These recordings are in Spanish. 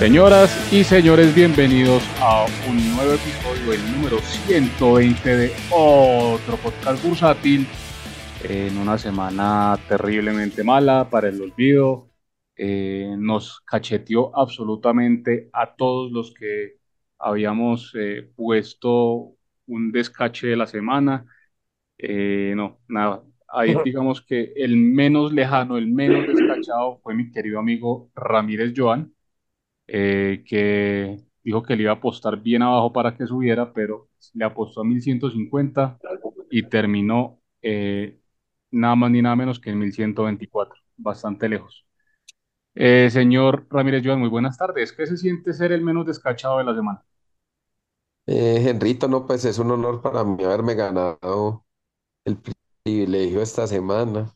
Señoras y señores, bienvenidos a un nuevo episodio, el número 120 de otro podcast bursátil. En una semana terriblemente mala para el olvido. Eh, nos cacheteó absolutamente a todos los que habíamos eh, puesto un descache de la semana. Eh, no, nada. Ahí digamos que el menos lejano, el menos descachado fue mi querido amigo Ramírez Joan eh, que dijo que le iba a apostar bien abajo para que subiera, pero le apostó a 1150 y terminó eh, nada más ni nada menos que en 1124, bastante lejos. Eh, señor Ramírez Joan, muy buenas tardes. ¿Qué se siente ser el menos descachado de la semana? Eh, no, pues es un honor para mí haberme ganado el privilegio esta semana.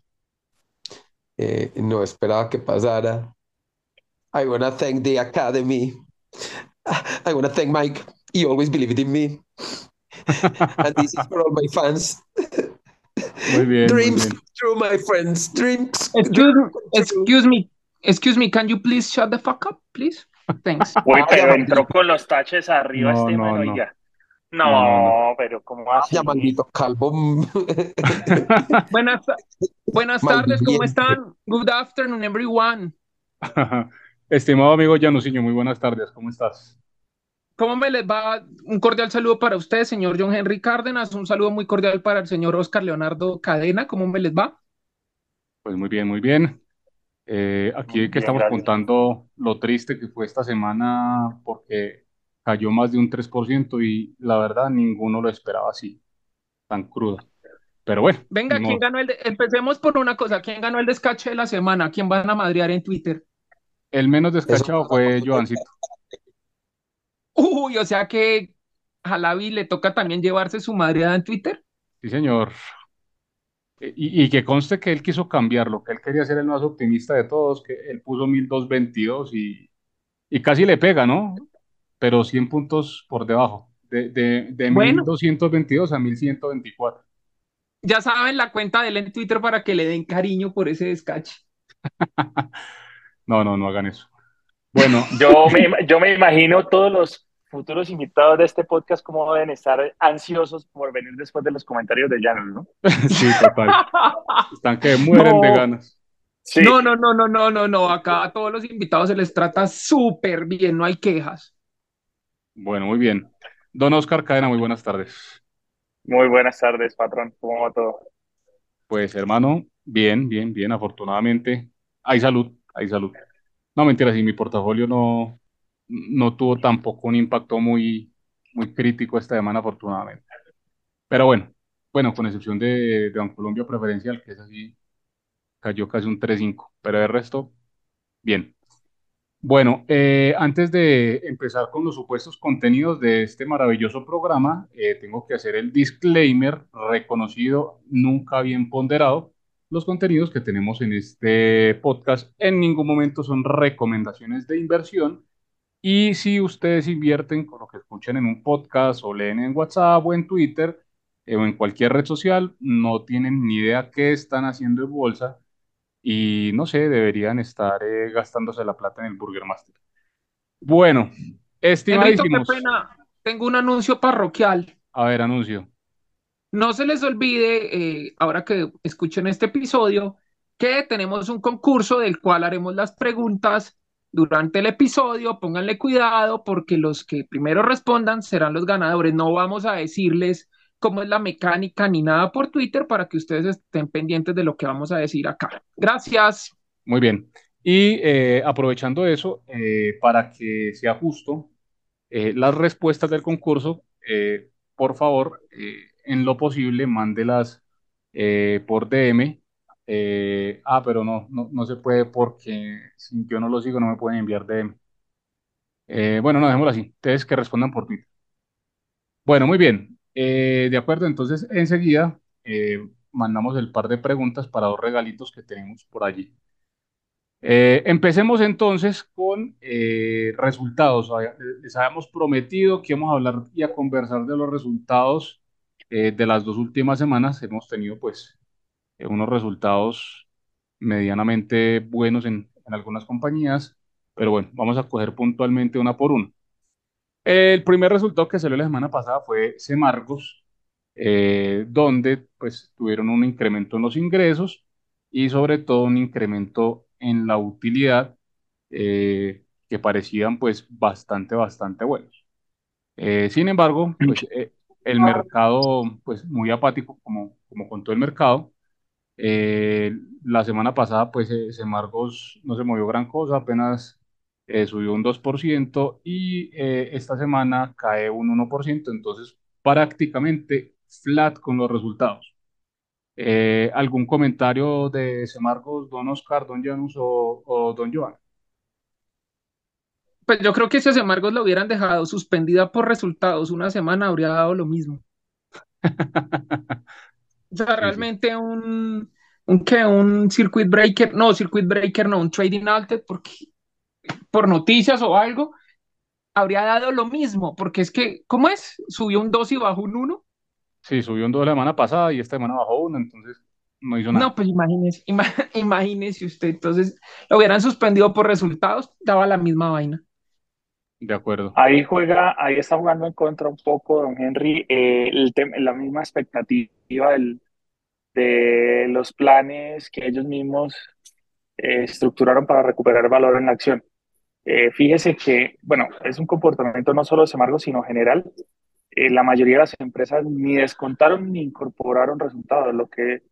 no esperaba que pasara. I want to thank the Academy. I want to thank Mike. He always believed in me. and this is for all my fans. Muy bien. Dreams muy bien. true, my friends. Dreams. Excuse, excuse me, excuse me, can you please shut the fuck up, please? Thanks. Uy, Vaya, pero maldito. entró con los taches arriba No, este no, man, no. oiga. No, No, no, pero ¿cómo así? Ya, maldito calvo. Buenas, buenas tardes, ¿cómo están? Good afternoon, everyone. Estimado amigo Januciño, muy buenas tardes. ¿Cómo estás? ¿Cómo me les va? Un cordial saludo para usted, señor John Henry Cárdenas. Un saludo muy cordial para el señor Oscar Leonardo Cadena. ¿Cómo me les va? Pues muy bien, muy bien. Eh, aquí Muy que bien, estamos gracias. contando lo triste que fue esta semana porque cayó más de un 3% y la verdad ninguno lo esperaba así, tan crudo. Pero bueno, Venga, ¿quién ganó el de- empecemos por una cosa. ¿Quién ganó el descache de la semana? ¿Quién van a madrear en Twitter? El menos Eso descachado fue Joancito. Uy, o sea que a Lavi le toca también llevarse su madreada en Twitter. Sí, señor. Eh, Y, y que conste que él quiso cambiarlo, que él quería ser el más optimista de todos, que él puso 1222 y, y casi le pega, ¿no? Pero 100 puntos por debajo, de, de, de Bueno. 1222 a 1124. Ya saben la cuenta de él en Twitter para que le den cariño por ese descache. No, no, no hagan eso. Bueno, Yo me, yo me imagino todos los futuros invitados de este podcast cómo deben estar ansiosos por venir después de los comentarios de Llanos, ¿no? sí, total. Están que mueren de ganas. Sí. No, no, no, no, no, no, no. Acá a todos los invitados se les trata súper bien, no hay quejas. Bueno, muy bien. Don Oscar Cadena, muy buenas tardes. Muy buenas tardes, patrón. ¿Cómo va todo? Pues hermano, bien, bien, bien, afortunadamente hay salud, hay salud. No, mentira, sí, mi portafolio no, no tuvo tampoco un impacto muy, muy crítico esta semana, afortunadamente. Pero bueno, bueno, con excepción de, de Bancolombia Preferencial, que es así, cayó casi un 3.5, pero el resto, bien. Bueno, eh, antes de empezar con los supuestos contenidos de este maravilloso programa, eh, tengo que hacer el disclaimer reconocido, nunca bien ponderado. Los contenidos que tenemos en este podcast en ningún momento son recomendaciones de inversión. Y si ustedes invierten con lo que escuchan en un podcast o leen en WhatsApp o en Twitter eh, o en cualquier red social, no tienen ni idea qué están haciendo en bolsa y no sé, deberían estar eh, gastándose la plata en el Burger Master. Bueno, Enrito, qué estimadísimos. pena. Tengo un anuncio parroquial. A ver, anuncio. No se les olvide, eh, ahora que escuchen este episodio, que tenemos un concurso del cual haremos las preguntas durante el episodio. Pónganle cuidado porque los que primero respondan serán los ganadores. No vamos a decirles cómo es la mecánica ni nada por Twitter para que ustedes estén pendientes de lo que vamos a decir acá. Gracias. Muy bien. Y eh, aprovechando eso, eh, para que sea justo, las respuestas del concurso, por favor, en lo posible, mándelas eh, por DM. Eh, ah, pero no, no, no se puede porque si yo no lo sigo no me pueden enviar DM. Eh, bueno, no, dejémoslo así. Ustedes que respondan por Twitter. Bueno, muy bien. De acuerdo, entonces enseguida mandamos el par de preguntas para dos regalitos que tenemos por allí. Empecemos entonces con resultados. Les habíamos prometido que íbamos a hablar y a conversar de los resultados eh, de las dos últimas semanas. Hemos tenido pues eh, unos resultados medianamente buenos en, en algunas compañías pero bueno, vamos a coger puntualmente una por una. El primer resultado que salió la semana pasada fue Semargos, eh, donde pues tuvieron un incremento en los ingresos y sobre todo un incremento en la utilidad eh, que parecían pues bastante, bastante buenos. Sin embargo, pues el mercado pues muy apático como, como contó el mercado. Eh, la semana pasada pues eh, Semargos no se movió gran cosa, apenas eh, subió un 2% y eh, esta semana cae un 1%, entonces prácticamente flat con los resultados. Eh, ¿algún comentario de Semargos, don Oscar, don Janus o, o don Joan? Pues yo creo que si a Semargos lo hubieran dejado suspendida por resultados una semana, habría dado lo mismo. O sea, realmente un, un, ¿qué? un circuit breaker, no, circuit breaker, no, un trading altered, porque por noticias o algo, habría dado lo mismo, porque es que, ¿cómo es? Subió un 2 y bajó un 1. Sí, subió un 2 la semana pasada y esta semana bajó uno, entonces no hizo nada. No, pues imagínese, ima- imagínese usted, entonces lo hubieran suspendido por resultados, daba la misma vaina. De acuerdo. Ahí juega, ahí está jugando en contra un poco, don Henry, eh, la misma expectativa del- de los planes que ellos mismos eh, estructuraron para recuperar valor en la acción. Eh, fíjese que, bueno, es un comportamiento no solo de Semargo, sino general. La mayoría de las empresas ni descontaron ni incorporaron resultados. Lo que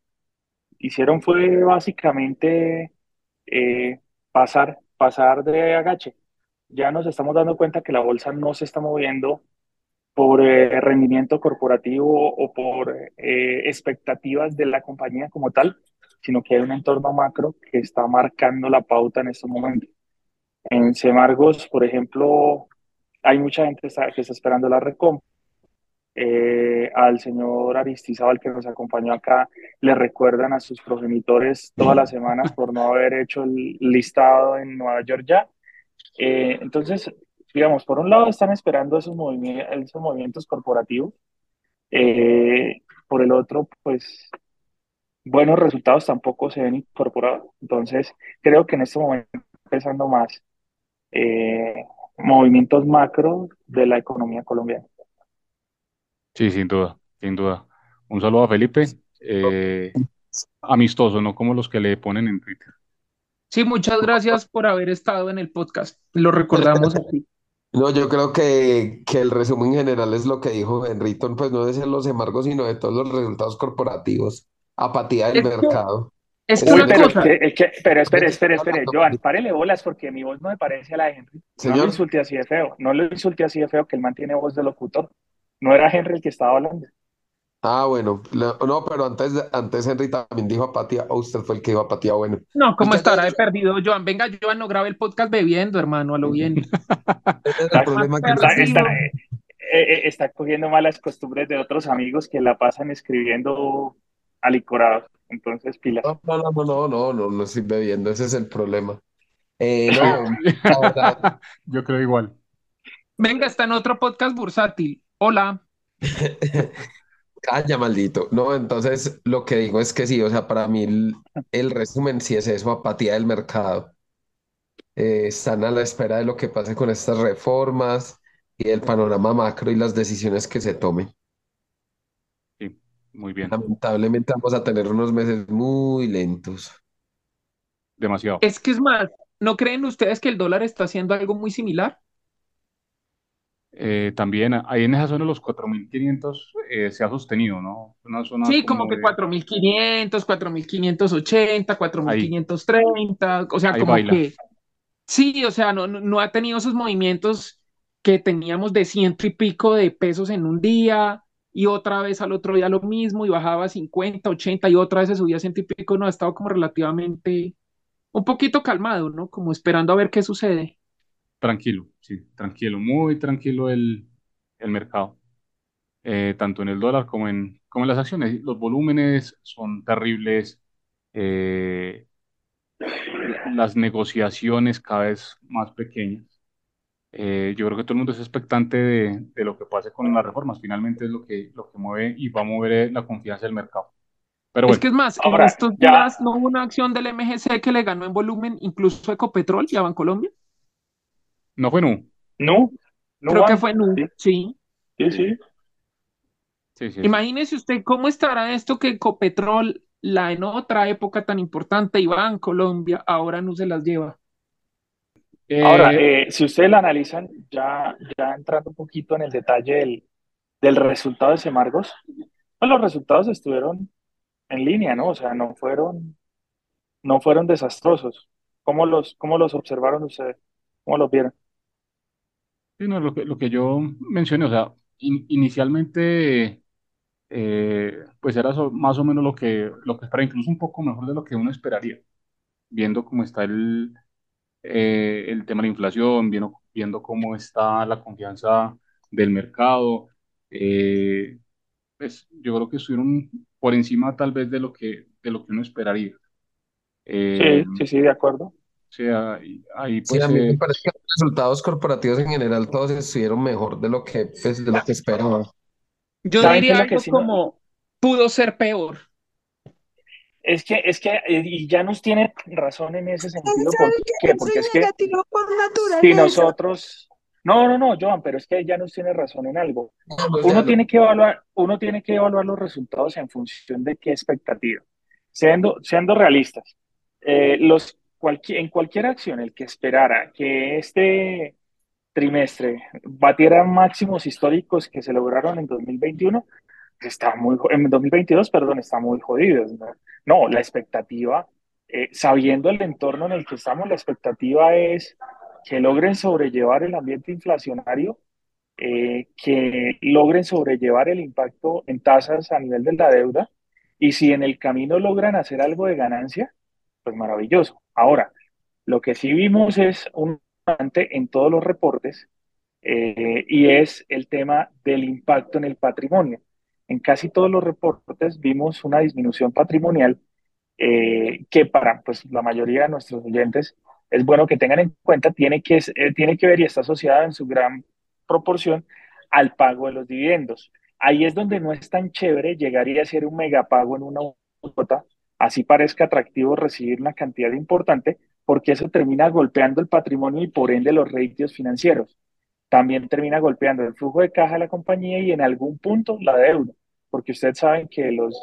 hicieron fue básicamente pasar, pasar de agache. Ya nos estamos dando cuenta que la bolsa no se está moviendo por eh, rendimiento corporativo o por eh, expectativas de la compañía como tal, sino que hay un entorno macro que está marcando la pauta en estos momentos. En Semargos, por ejemplo, hay mucha gente que está esperando la recompra. Eh, al señor Aristizábal que nos acompañó acá, le recuerdan a sus progenitores todas las semanas por no haber hecho el listado en Nueva York ya. Eh, entonces, digamos, por un lado están esperando esos, movimi- esos movimientos corporativos, eh, por el otro, pues buenos resultados tampoco se ven incorporados. Entonces, creo que en este momento empezando más eh, movimientos macro de la economía colombiana. Sí, sin duda, sin duda. Un saludo a Felipe. amistoso, no como los que le ponen en Twitter. Sí, muchas gracias por haber estado en el podcast. Lo recordamos aquí. No, yo creo que, que el resumen general es lo que dijo Henriton, pues no de ser los embargos, sino de todos los resultados corporativos. Apatía del Es que- mercado. Es que Uy, una pero, cosa, que- el que- pero espere, espere, espere, Joan, párele bolas porque mi voz no me parece a la de Henry. No lo insulte así de feo, no lo insulte así de feo que él mantiene voz de locutor. No era Henry el que estaba hablando. Ah, bueno. no, pero antes, antes Henry también dijo apatía. O usted fue el que dijo apatía. Bueno. no, ¿cómo Usted- estará de perdido, Joan? Venga, Joan, no grabe el podcast bebiendo, hermano, a lo bien. ese es el Está- problema que Está, eh, eh, está cogiendo malas costumbres de otros amigos que la pasan escribiendo alicorados. Entonces, pilas. No, no, no, no, no, no, no estoy bebiendo, ese es el problema. Eh, no, Yo creo igual. Venga, está en otro podcast bursátil. Hola. calla, maldito. No, entonces lo que digo es que sí, o sea, para mí el, el resumen sí es eso, apatía del mercado. Eh, están a la espera de lo que pase con estas reformas y del panorama macro y las decisiones que se tomen. Sí, muy bien. Lamentablemente vamos a tener unos meses muy lentos. Demasiado. Es que es más, ¿no creen ustedes que el dólar está haciendo algo muy similar? Eh, también ahí en esa zona los 4.500 eh, se ha sostenido, ¿no? Una zona Sí, como que de- 4.500, 4.580, 4.530, o sea, Ahí como baila. que sí, o sea, no, no, no ha tenido esos movimientos que teníamos de ciento y pico de pesos en un día y otra vez al otro día lo mismo y bajaba 50, 80 y otra vez se subía ciento y pico, no, ha estado como relativamente un poquito calmado, ¿no? Como esperando a ver qué sucede. Tranquilo, sí, tranquilo, muy tranquilo el, el mercado, Eh, tanto en el dólar como en, como en las acciones. Los volúmenes son terribles, eh, las negociaciones cada vez más pequeñas. Eh, yo creo que todo el mundo es expectante de, de lo que pase con las reformas. Finalmente es lo que, lo que mueve y va a mover eh, la confianza del mercado. Pero Es bueno, que es más, en Ahora, estos ya- días no hubo una acción del MGC que le ganó en volumen incluso a Ecopetrol y a Bancolombia. No fue Nu. Nu, Creo que fue Nu, sí, sí. sí, sí. Sí, sí, sí. Imagínese usted cómo estará esto que Ecopetrol, la en otra época tan importante, iba en Colombia, ahora no se las lleva. Ahora, Eh, eh, si ustedes la analizan, ya, ya entrando un poquito en el detalle del, del resultado de Semargos, pues los resultados estuvieron en línea, ¿no? O sea, no fueron, no fueron desastrosos. ¿Cómo los, cómo los observaron ustedes? ¿Cómo los vieron? Sí, no, lo que, lo que yo mencioné, o sea, in- inicialmente, eh, pues era so- más o menos lo que, lo que esperaba, incluso un poco mejor de lo que uno esperaría, viendo cómo está el, eh, el tema de la inflación, viendo, viendo cómo está la confianza del mercado. eh, pues yo creo que estuvieron por encima tal vez de lo que, de lo que uno esperaría. Eh, Sí, sí, sí, de acuerdo. O sea, ahí, ahí, Sí, pues a mí me eh, parece que los resultados corporativos en general todos estuvieron mejor de lo que, pues, de lo que esperaba. Yo ¿Saben qué es diría que algo sí no? como, pudo ser peor. Es que, es que, eh, y Janus tiene razón en ese sentido, saben ¿por que Porque soy es que negativo por si nosotros, no, no, no, Joan, pero es que Janus tiene razón en algo. Uno ya no. tiene que evaluar, uno tiene que evaluar los resultados en función de qué expectativa. Siendo, siendo realistas, eh, los, cualquier, en cualquier acción, el que esperara que este trimestre batiera máximos históricos que se lograron en 2021, está muy, en 2022, perdón, está muy jodido. ¿no? No, la expectativa, eh, sabiendo el entorno en el que estamos, la expectativa es que logren sobrellevar el ambiente inflacionario, eh, que logren sobrellevar el impacto en tasas a nivel de la deuda y si en el camino logran hacer algo de ganancia, pues maravilloso. Ahora, lo que sí vimos es un en todos los reportes eh, y es el tema del impacto en el patrimonio. En casi todos los reportes vimos una disminución patrimonial eh, que para pues, la mayoría de nuestros oyentes es bueno que tengan en cuenta, tiene que, eh, tiene que ver y está asociada en su gran proporción al pago de los dividendos. Ahí es donde no es tan chévere llegar y hacer un megapago en una cuota, así parezca atractivo recibir una cantidad importante, porque eso termina golpeando el patrimonio y por ende los ratios financieros también termina golpeando el flujo de caja de la compañía y en algún punto la deuda, porque ustedes saben que los,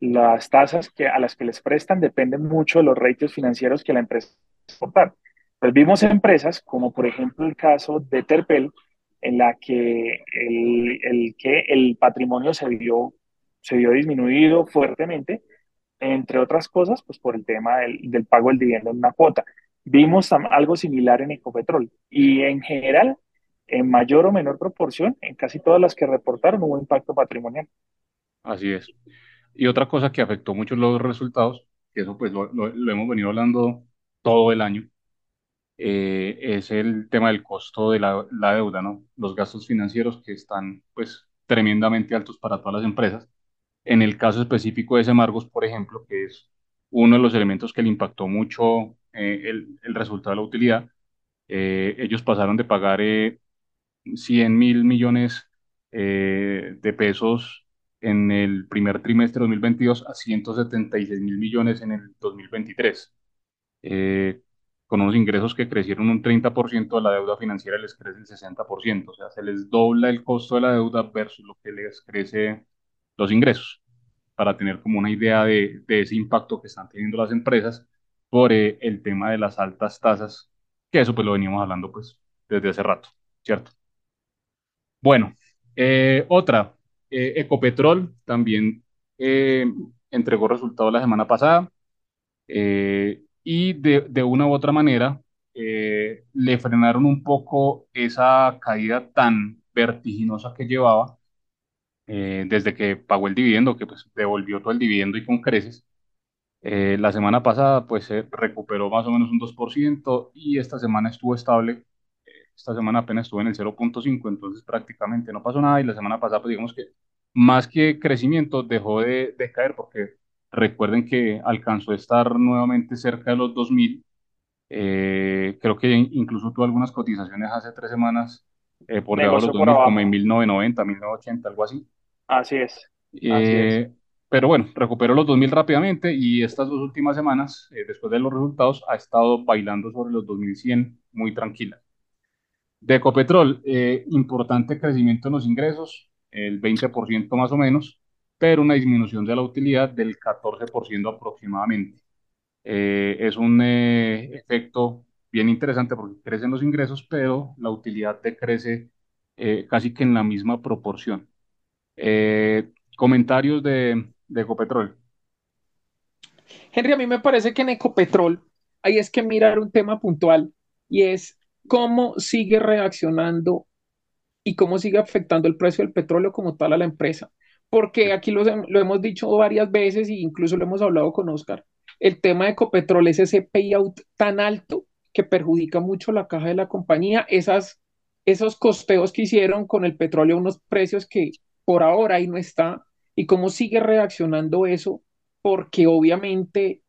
las tasas que, a las que les prestan dependen mucho de los ratios financieros que la empresa exportar. Pues vimos empresas como por ejemplo el caso de Terpel, en la que el, el, que el patrimonio se vio, se vio disminuido fuertemente, entre otras cosas, pues por el tema del, del pago del dividendo en una cuota. Vimos algo similar en Ecopetrol y en general en mayor o menor proporción, en casi todas las que reportaron hubo impacto patrimonial. así es. Y otra cosa que afectó mucho los resultados, que eso pues lo, lo- hemos venido hablando todo el año, eh, es el tema del costo de la, la deuda, ¿no? Los gastos financieros que están pues tremendamente altos para todas las empresas. En el caso específico de Semargos, por ejemplo, que es uno de los elementos que le impactó mucho eh, el, el resultado de la utilidad, eh, ellos pasaron de pagar eh, 100 mil millones eh, de pesos en el primer trimestre de 2022 a 176 mil millones en el 2023, eh, con unos ingresos que crecieron un 30%, de la deuda financiera les crece el 60%, o sea, se les dobla el costo de la deuda versus lo que les crece los ingresos, para tener como una idea de, de ese impacto que están teniendo las empresas por eh, el tema de las altas tasas, que eso pues lo veníamos hablando pues desde hace rato, ¿cierto? Bueno, eh, otra, eh, Ecopetrol también eh, entregó resultados la semana pasada y de, de una u otra manera le frenaron un poco esa caída tan vertiginosa que llevaba eh, desde que pagó el dividendo, que pues devolvió todo el dividendo y con creces. Eh, la semana pasada pues se recuperó más o menos un 2% y esta semana estuvo estable esta semana apenas estuve en el 0.5, entonces prácticamente no pasó nada y la semana pasada, pues digamos que más que crecimiento dejó de, de caer porque recuerden que alcanzó a estar nuevamente cerca de los 2000. Eh, creo que incluso tuvo algunas cotizaciones hace tres semanas eh, por debajo de los Negocio por 2000, como en abajo. 1990, 1980, algo así. Así es, así es. Eh, pero bueno, recuperó los 2000 rápidamente y estas dos últimas semanas, eh, después de los resultados, ha estado bailando sobre los 2100 muy tranquila. De Ecopetrol, eh, importante crecimiento en los ingresos, el 20% más o menos, pero una disminución de la utilidad del 14% aproximadamente. Es un efecto bien interesante porque crecen los ingresos, pero la utilidad decrece casi que en la misma proporción. Eh, comentarios de, de Ecopetrol. Henry, a mí me parece que en Ecopetrol hay es que mirar un tema puntual y es cómo sigue reaccionando y cómo sigue afectando el precio del petróleo como tal a la empresa. Porque aquí lo, lo hemos dicho varias veces e incluso lo hemos hablado con Oscar. El tema de Ecopetrol es ese payout tan alto que perjudica mucho la caja de la compañía. Esas, esos costeos que hicieron con el petróleo, unos precios que por ahora ahí no está. Y cómo sigue reaccionando eso, porque obviamente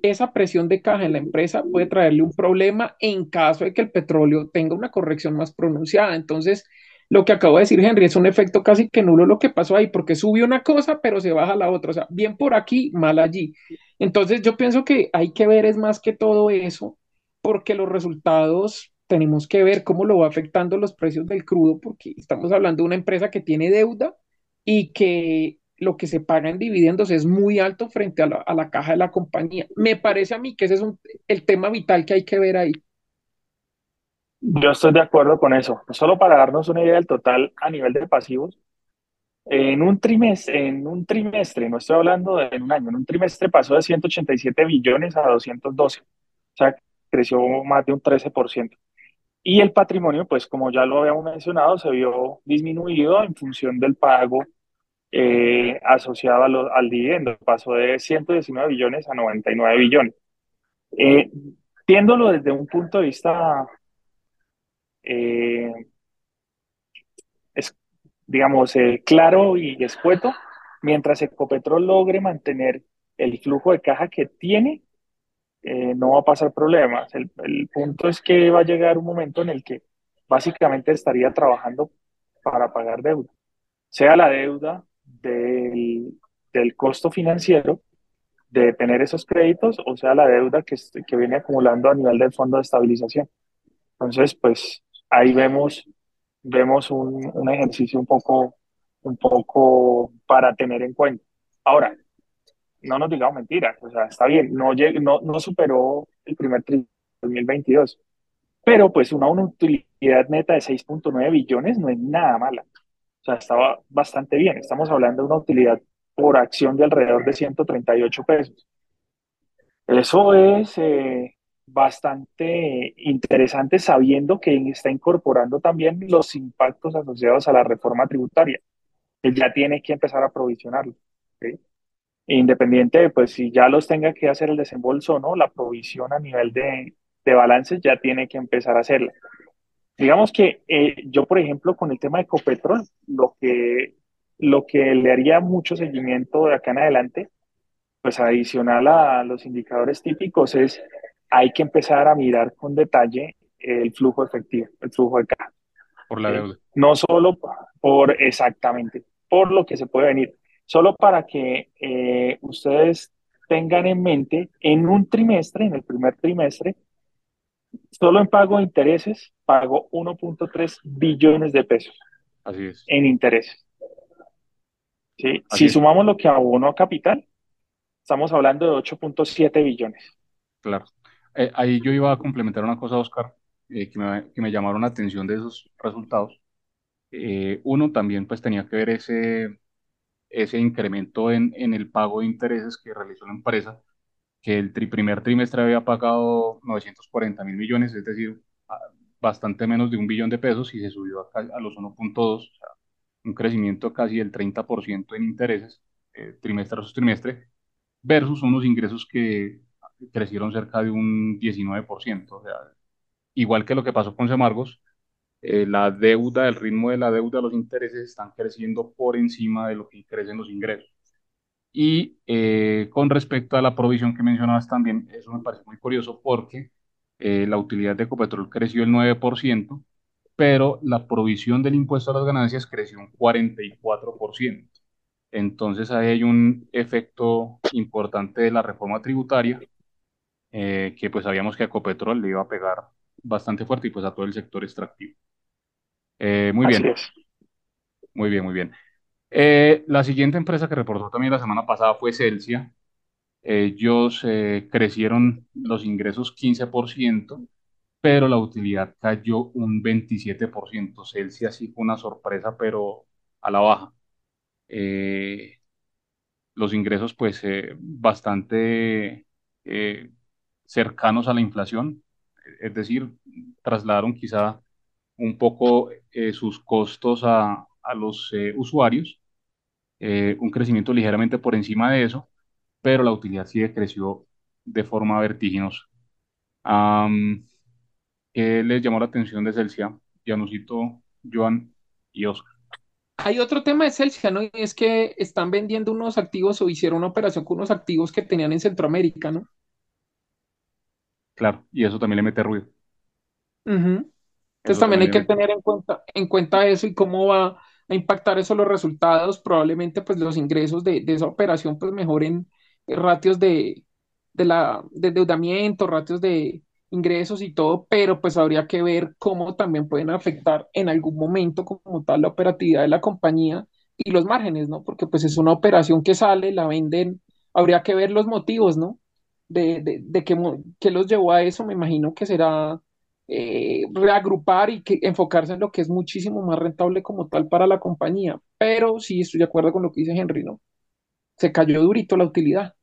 esa presión de caja en la empresa puede traerle un problema en caso de que el petróleo tenga una corrección más pronunciada. Entonces, lo que acabo de decir Henry es un efecto casi que nulo lo que pasó ahí, porque sube una cosa, pero se baja la otra. O sea, bien por aquí, mal allí. Entonces, yo pienso que hay que ver es más que todo eso, porque los resultados tenemos que ver cómo lo va afectando los precios del crudo, porque estamos hablando de una empresa que tiene deuda y que lo que se paga en dividendos es muy alto frente a la, a la caja de la compañía. Me parece a mí que ese es el tema vital que hay que ver ahí. Yo estoy de acuerdo con eso. Solo para darnos una idea del total a nivel de pasivos, en un trimestre, en un trimestre, no estoy hablando de en un año, en un trimestre pasó de 187 billones a 212. O sea, creció más de un 13%. Y el patrimonio, pues como ya lo habíamos mencionado, se vio disminuido en función del pago eh, asociado lo, al dividendo. Pasó de 119 billones a 99 billones. Eh, viéndolo desde un punto de vista, eh, es, digamos, eh, claro y escueto, mientras Ecopetrol logre mantener el flujo de caja que tiene, eh, no va a pasar problemas. El, el punto es que va a llegar un momento en el que básicamente estaría trabajando para pagar deuda, sea la deuda del, del costo financiero de tener esos créditos, o sea, la deuda que, que viene acumulando a nivel del fondo de estabilización. Entonces, pues ahí vemos, vemos un, un ejercicio un poco, un poco para tener en cuenta. Ahora, no nos digamos mentiras, o sea, está bien, no, no, no superó el primer trimestre de 2022, pero pues una, una utilidad neta de 6.9 billones no es nada mala. O sea, estaba bastante bien. Estamos hablando de una utilidad por acción de alrededor de 138 pesos. Eso es eh, bastante interesante sabiendo que está incorporando también los impactos asociados a la reforma tributaria, que ya tiene que empezar a provisionarlo. ¿okay? Independiente de pues, si ya los tenga que hacer el desembolso o no, la provisión a nivel de, de balances ya tiene que empezar a hacerla. Digamos que eh, yo, por ejemplo, con el tema de Ecopetrol, lo que, lo que le haría mucho seguimiento de acá en adelante, pues adicional a los indicadores típicos, es hay que empezar a mirar con detalle el flujo efectivo, el flujo de caja. Por la deuda. Eh, no solo por exactamente, por lo que se puede venir, solo para que eh, ustedes tengan en mente en un trimestre, en el primer trimestre, Solo en pago de intereses pagó 1.3 billones de pesos. Así es. En intereses. ¿Sí? Si es. sumamos lo que abonó a capital, estamos hablando de 8.7 billones. Claro. Eh, ahí yo iba a complementar una cosa, Oscar, eh, que me, que me llamaron la atención de esos resultados. Eh, uno también pues tenía que ver ese, ese incremento en, en el pago de intereses que realizó la empresa que el tri primer trimestre había pagado 940 mil millones, es decir, bastante menos de un billón de pesos y se subió a, a los 1.2, o sea, un crecimiento casi del 30% en intereses eh, trimestre tras trimestre, versus unos ingresos que crecieron cerca de un 19%. O sea, igual que lo que pasó con Semargos, eh, la deuda, el ritmo de la deuda, los intereses están creciendo por encima de lo que crecen los ingresos. Y eh, con respecto a la provisión que mencionabas también, eso me parece muy curioso porque eh, la utilidad de Ecopetrol creció el 9%, pero la provisión del impuesto a las ganancias creció un 44%. Entonces ahí hay un efecto importante de la reforma tributaria, eh, que pues sabíamos que a Ecopetrol le iba a pegar bastante fuerte y pues a todo el sector extractivo. Eh, muy Así bien, es. muy bien, muy bien. Eh, la siguiente empresa que reportó también la semana pasada fue Celsia. Ellos eh, crecieron los ingresos 15%, pero la utilidad cayó un 27%. Celsia sí fue una sorpresa, pero a la baja. Eh, los ingresos pues eh, bastante eh, cercanos a la inflación, es decir, trasladaron quizá un poco eh, sus costos a, a los eh, usuarios, eh, un crecimiento ligeramente por encima de eso, pero la utilidad sí creció de forma vertiginosa. ¿qué les llamó la atención de Celsia? Janusito, Joan y Oscar. Hay otro tema de Celsia, ¿no? Y es que están vendiendo unos activos o hicieron una operación con unos activos que tenían en Centroamérica, ¿no? Claro, y eso también le mete ruido. Ujú. Entonces también también hay que tener en cuenta, en cuenta eso y cómo va a impactar eso los resultados. Probablemente pues los ingresos de, de esa operación pues mejoren ratios de, de la, de endeudamiento, ratios de ingresos y todo, pero pues habría que ver cómo también pueden afectar en algún momento como tal la operatividad de la compañía y los márgenes, ¿no? Porque pues es una operación que sale, la venden, habría que ver los motivos, ¿no? De, de, de qué, mo- qué los llevó a eso, me imagino que será eh, reagrupar y enfocarse en lo que es muchísimo más rentable como tal para la compañía. Pero sí estoy de acuerdo con lo que dice Henry, ¿no? Se cayó durito la utilidad.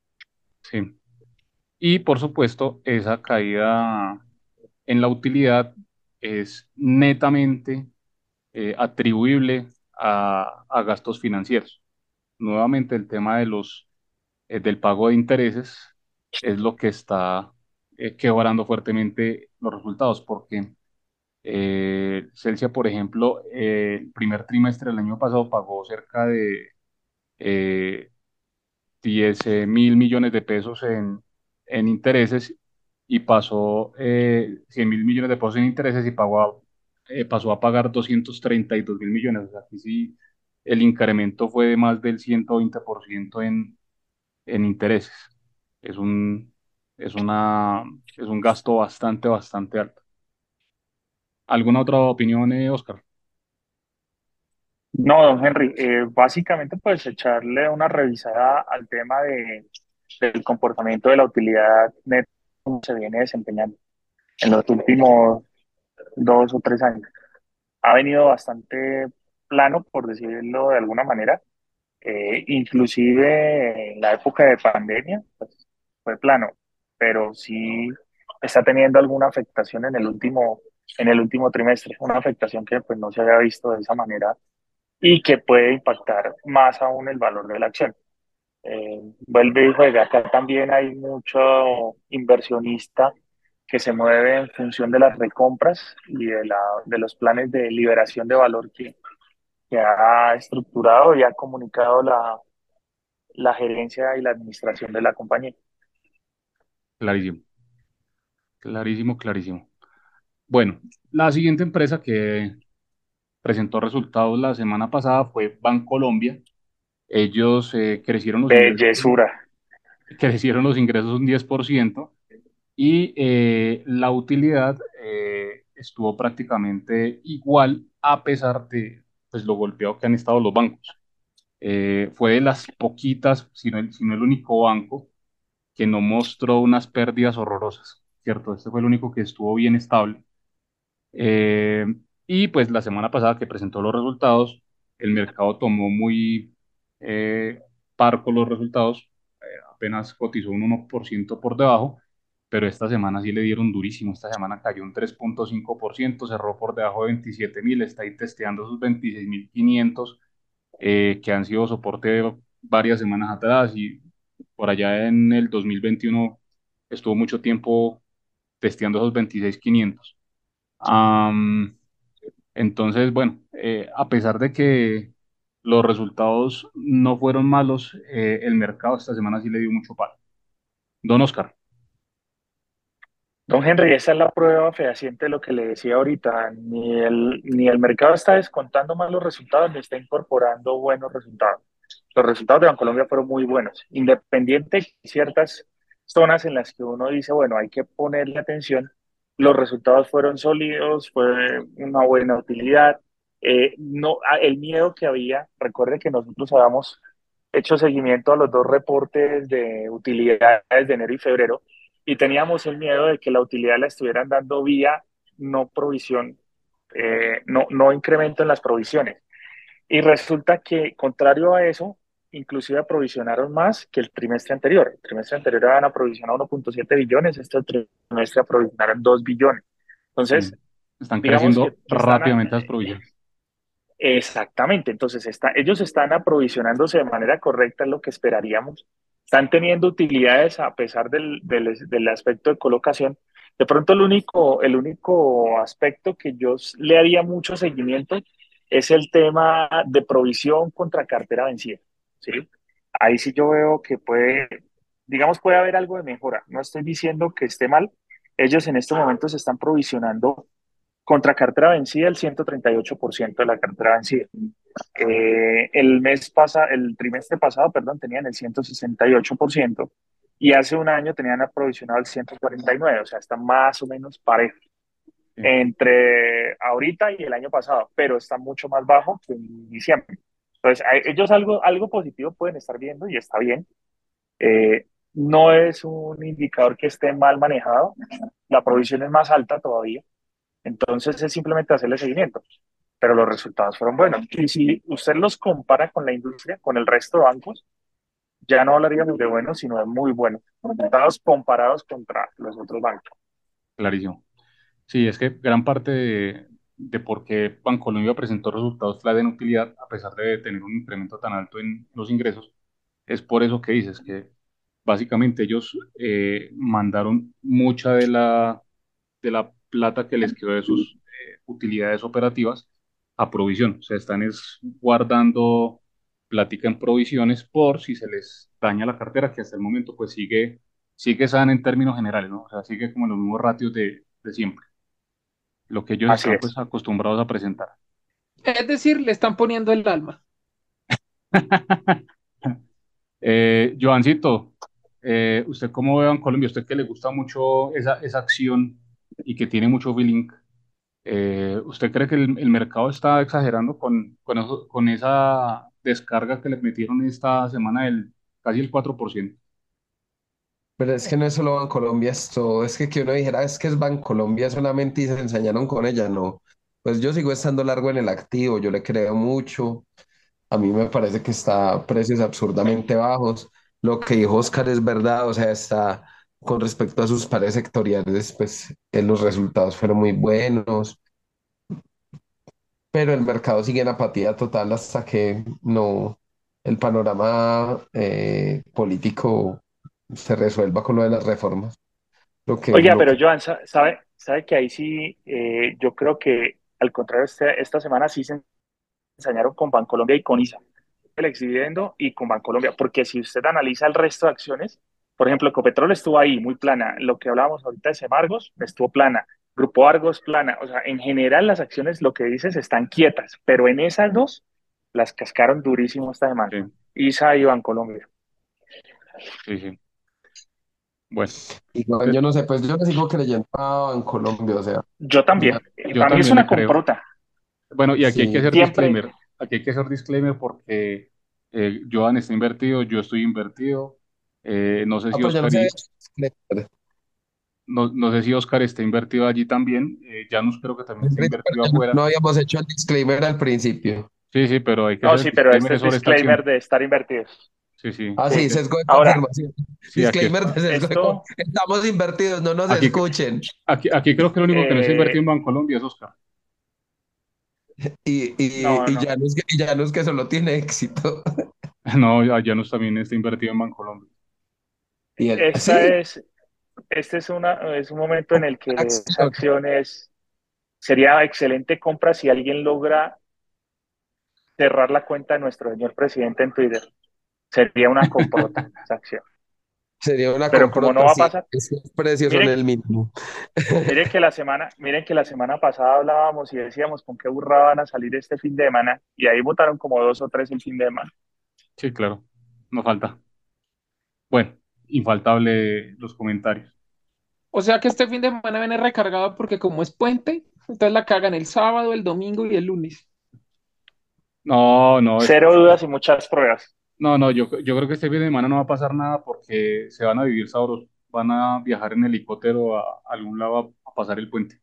Sí. Y por supuesto, esa caída en la utilidad es netamente eh, atribuible a, a gastos financieros. Nuevamente, el tema de los, eh, del pago de intereses es lo que está eh, quebrando fuertemente los resultados, porque eh, Celsia, por ejemplo, eh, el primer trimestre del año pasado pagó cerca de eh, 10 mil millones de pesos en, en intereses y pasó eh, 100 mil millones de pesos en intereses y pagó eh, pasó a pagar 232 mil millones. Aquí sí el incremento fue de más del 120% en, en intereses. Es un, es una, es un gasto bastante, bastante alto. ¿Alguna otra opinión, eh, Oscar? No, don Henry, eh, básicamente pues echarle una revisada al tema de, del comportamiento de la utilidad neta cómo se viene desempeñando en los últimos dos o tres años. Ha venido bastante plano, por decirlo de alguna manera, eh, inclusive en la época de pandemia, pues, fue plano, pero sí está teniendo alguna afectación en el último, en el último trimestre, una afectación que pues no se había visto de esa manera y que puede impactar más aún el valor de la acción. Eh, vuelve y juega. Acá también hay mucho inversionista que se mueve en función de las recompras y de, la, de los planes de liberación de valor que, que ha estructurado y ha comunicado la, la gerencia y la administración de la compañía. Clarísimo, clarísimo, clarísimo. Bueno, la siguiente empresa que presentó resultados la semana pasada fue Bancolombia. Ellos eh, crecieron los ingresos, crecieron los ingresos un 10% y eh, la utilidad eh, estuvo prácticamente igual a pesar de pues, lo golpeado que han estado los bancos. Fue de las poquitas, si no, el, si no el único banco que no mostró unas pérdidas horrorosas, ¿cierto? Este fue el único que estuvo bien estable. Eh, y pues la semana pasada que presentó los resultados, el mercado tomó muy eh, parco los resultados, eh, apenas cotizó un 1% por debajo, pero esta semana sí le dieron durísimo, esta semana cayó un 3.5%, cerró por debajo de 27 mil, está ahí testeando sus 26.500, eh, que han sido soporte varias semanas atrás y por allá en el 2021 estuvo mucho tiempo testeando esos 26.500. Am, entonces, bueno, eh, a pesar de que los resultados no fueron malos, eh, el mercado esta semana sí le dio mucho palo. Don Oscar, Don Henry, esa es la prueba fehaciente de lo que le decía ahorita. Ni el, ni el mercado está descontando malos resultados, ni está incorporando buenos resultados. Los resultados de Bancolombia fueron muy buenos, independiente de ciertas zonas en las que uno dice, bueno, hay que ponerle atención, los resultados fueron sólidos, fue una buena utilidad. Eh, no, el miedo que había, recuerde que nosotros habíamos hecho seguimiento a los dos reportes de utilidades de enero y febrero y teníamos el miedo de que la utilidad la estuvieran dando vía no provisión, eh, no, no incremento en las provisiones. Y resulta que, contrario a eso, inclusive aprovisionaron más que el trimestre anterior. El trimestre anterior habían aprovisionado 1.7 billones, este trimestre aprovisionaron 2 billones. Entonces, están creciendo rápidamente las provisiones. Exactamente, entonces está, ellos están aprovisionándose de manera correcta, es lo que esperaríamos. Están teniendo utilidades a pesar del, del, del, aspecto de colocación. De pronto el único, el único aspecto que yo le haría mucho seguimiento es el tema de provisión contra cartera vencida. ¿Sí? Ahí sí yo veo que puede, digamos, puede haber algo de mejora. No estoy diciendo que esté mal. Ellos en estos momentos están provisionando contra cartera vencida el 138% de la cartera vencida. Eh, el mes pasado, el trimestre pasado, perdón, tenían el 168% y hace un año tenían aprovisionado el 149%, o sea, está más o menos parejo entre ahorita y el año pasado, pero está mucho más bajo que en diciembre. Entonces, ellos algo, algo positivo pueden estar viendo y está bien. Eh, no es un indicador que esté mal manejado. La provisión es más alta todavía. Entonces, es simplemente hacerle seguimiento. Pero los resultados fueron buenos. Y si usted los compara con la industria, con el resto de bancos, ya no hablaríamos de buenos, sino de muy buenos. Resultados comparados contra los otros bancos. Clarísimo. Sí, es que gran parte de, de por qué Bancolombia presentó resultados flat en utilidad, a pesar de tener un incremento tan alto en los ingresos, es por eso que dices que básicamente ellos eh, mandaron mucha de la, de la plata que les quedó de sus eh, utilidades operativas a provisión. O sea, están es guardando plática en provisiones por si se les daña la cartera, que hasta el momento pues sigue, sigue sana en términos generales, ¿no? O sea, sigue como en los mismos ratios de, de siempre lo que ellos están pues, acostumbrados a presentar. Es decir, le están poniendo el alma. eh, Joancito, eh, ¿usted cómo ve en Colombia? ¿Usted que le gusta mucho esa, esa acción y que tiene mucho feeling? Eh, ¿Usted cree que el, el, mercado está exagerando con, con, eso, con esa descarga que le metieron esta semana del casi el 4%? Pero es que no es solo Bancolombia, es todo. Es que que uno dijera, es que es Bancolombia solamente y se ensañaron con ella, no. Pues yo sigo estando largo en el activo, yo le creo mucho. A mí me parece que está precios absurdamente bajos. Lo que dijo Oscar es verdad, o sea, está con respecto a sus pares sectoriales, pues eh, los resultados fueron muy buenos. Pero el mercado sigue en apatía total hasta que no, el panorama eh, político se resuelva con lo de las reformas. Lo que, Oiga, pero Joan, ¿sabe, sabe que ahí sí, eh, yo creo que al contrario, este, esta semana sí se ensañaron con Bancolombia y con ISA, el exhibiendo y con Bancolombia, porque si usted analiza el resto de acciones, por ejemplo, Ecopetrol estuvo ahí, muy plana, lo que hablábamos ahorita de Semargos, estuvo plana, Grupo Argos plana, o sea, en general las acciones, lo que dices, están quietas, pero en esas dos las cascaron durísimo esta semana, ISA y Bancolombia. Sí, sí. Bueno. yo no sé, pues yo le sigo creyendo en Colombia, o sea. Yo también. Para mí es una comprota. Bueno, y aquí hay que hacer disclaimer. Aquí hay que hacer disclaimer porque eh, Joan está invertido, yo estoy invertido. Eh, no sé ah, si pues Oscar no, no, sé si Oscar está invertido allí también. Eh, Janus creo que también está invertido afuera. No habíamos hecho el disclaimer al principio. Sí, sí, pero hay que No, sí, pero este es disclaimer de estar invertidos. Sí, sí. Ah, sí, sesgo de confirmación. Disclaimer de sesgo Estamos invertidos, no nos escuchen. Aquí, aquí creo que lo único que no se invertido en Bancolombia es Oscar. Y, y, y, Ya no es que, ya no es que solo tiene éxito. No, ya no también está invertido en Bancolombia. Y Esta es, este es, una, es un momento en el que acciones sería excelente compra si alguien logra cerrar la cuenta de nuestro señor presidente en Twitter sería una comprota esa acción. Sería una Pero como no va a pasar, esos precios son el mismo. Miren que la semana, miren que la semana pasada hablábamos y decíamos con qué burra van a salir este fin de semana y ahí votaron como dos o tres el fin de semana. Sí, claro, no falta. Bueno, infaltable los comentarios. O sea que este fin de semana viene recargado porque como es puente, entonces la cagan el sábado, el domingo y el lunes. No, no, es- Cero dudas y muchas pruebas. No, no, yo, yo creo que este fin de semana no va a pasar nada porque se van a vivir sabrosos. Van a viajar en helicóptero a, algún lado a, a pasar el puente,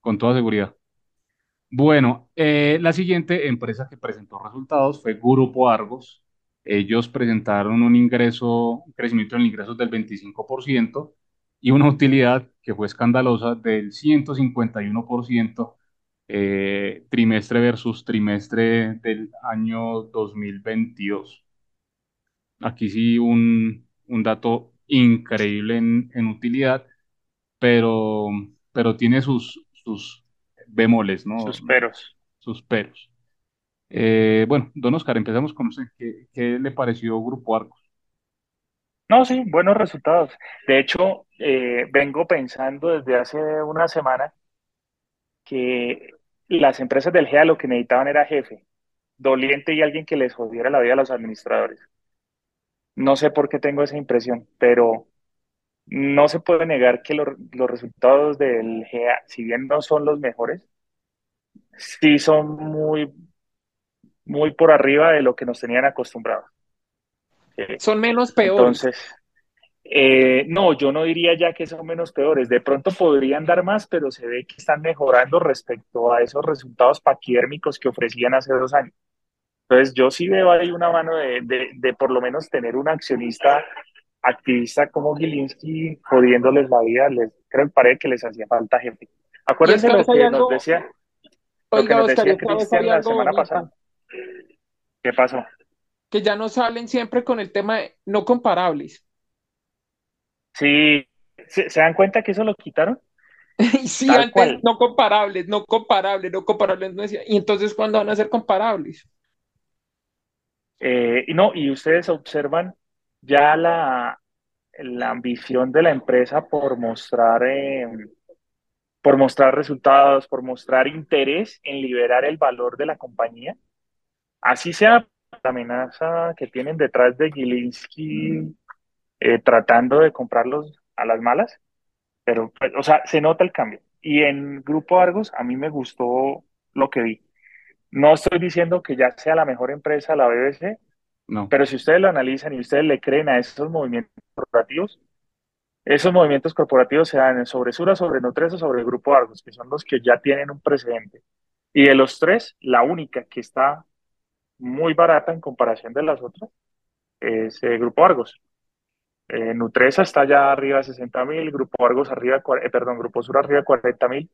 con toda seguridad. Bueno, eh, la siguiente empresa que presentó resultados fue Grupo Argos. Ellos presentaron un ingreso, un crecimiento en ingresos del 25% y una utilidad que fue escandalosa del 151% eh, trimestre versus trimestre del año 2022. Aquí sí un, un dato increíble en, en utilidad, pero, pero tiene sus, sus bemoles, ¿no? Sus peros. sus peros. Eh, bueno, don Oscar, empezamos con usted. ¿Qué, qué le pareció Grupo Argos? No, sí, buenos resultados. De hecho, eh, vengo pensando desde hace una semana que las empresas del GEA lo que necesitaban era jefe, doliente y alguien que les jodiera la vida a los administradores. No sé por qué tengo esa impresión, pero no se puede negar que lo- los resultados del GEA, si bien no son los mejores, sí son muy, muy por arriba de lo que nos tenían acostumbrados. Son menos peores. Entonces, eh, no, yo no diría ya que son menos peores. De pronto podrían dar más, pero se ve que están mejorando respecto a esos resultados paquidérmicos que ofrecían hace dos años. Entonces, yo sí veo ahí una mano de, de, de por lo menos tener un accionista activista como Gilinski jodiéndoles la vida. Les, creo que parece que les hacía falta. Y Acuérdense lo que algo, nos decía, lo que nos Oscar, decía Cristian la semana bonita, pasada. ¿Qué pasó? que ya no salen siempre con el tema de no comparables. Sí, ¿se, se dan cuenta que eso lo quitaron? Sí, Tal antes cual. no comparables, no comparables, no comparables, no decía. Y entonces, ¿cuándo van a ser comparables? Eh, y no, y ustedes observan ya la, la ambición de la empresa por mostrar, eh, por mostrar resultados, por mostrar interés en liberar el valor de la compañía. Así sea la amenaza que tienen detrás de Gilinski eh, tratando de comprarlos a las malas, pero, pues, o sea, se nota el cambio. Y en Grupo Argos, a mí me gustó lo que vi. No estoy diciendo que ya sea la mejor empresa la BBC, No, pero si ustedes lo analizan y ustedes le creen a esos movimientos corporativos, esos movimientos corporativos se dan en sobre Sura, sobre Nutresa, sobre el Grupo Argos, que son los que ya tienen un precedente. Y de los tres, la única que está muy barata en comparación de las otras es el Grupo Argos. Eh, Nutresa está ya arriba de 60 mil, Grupo Argos arriba, eh, perdón, Grupo Sur arriba de 40 mil.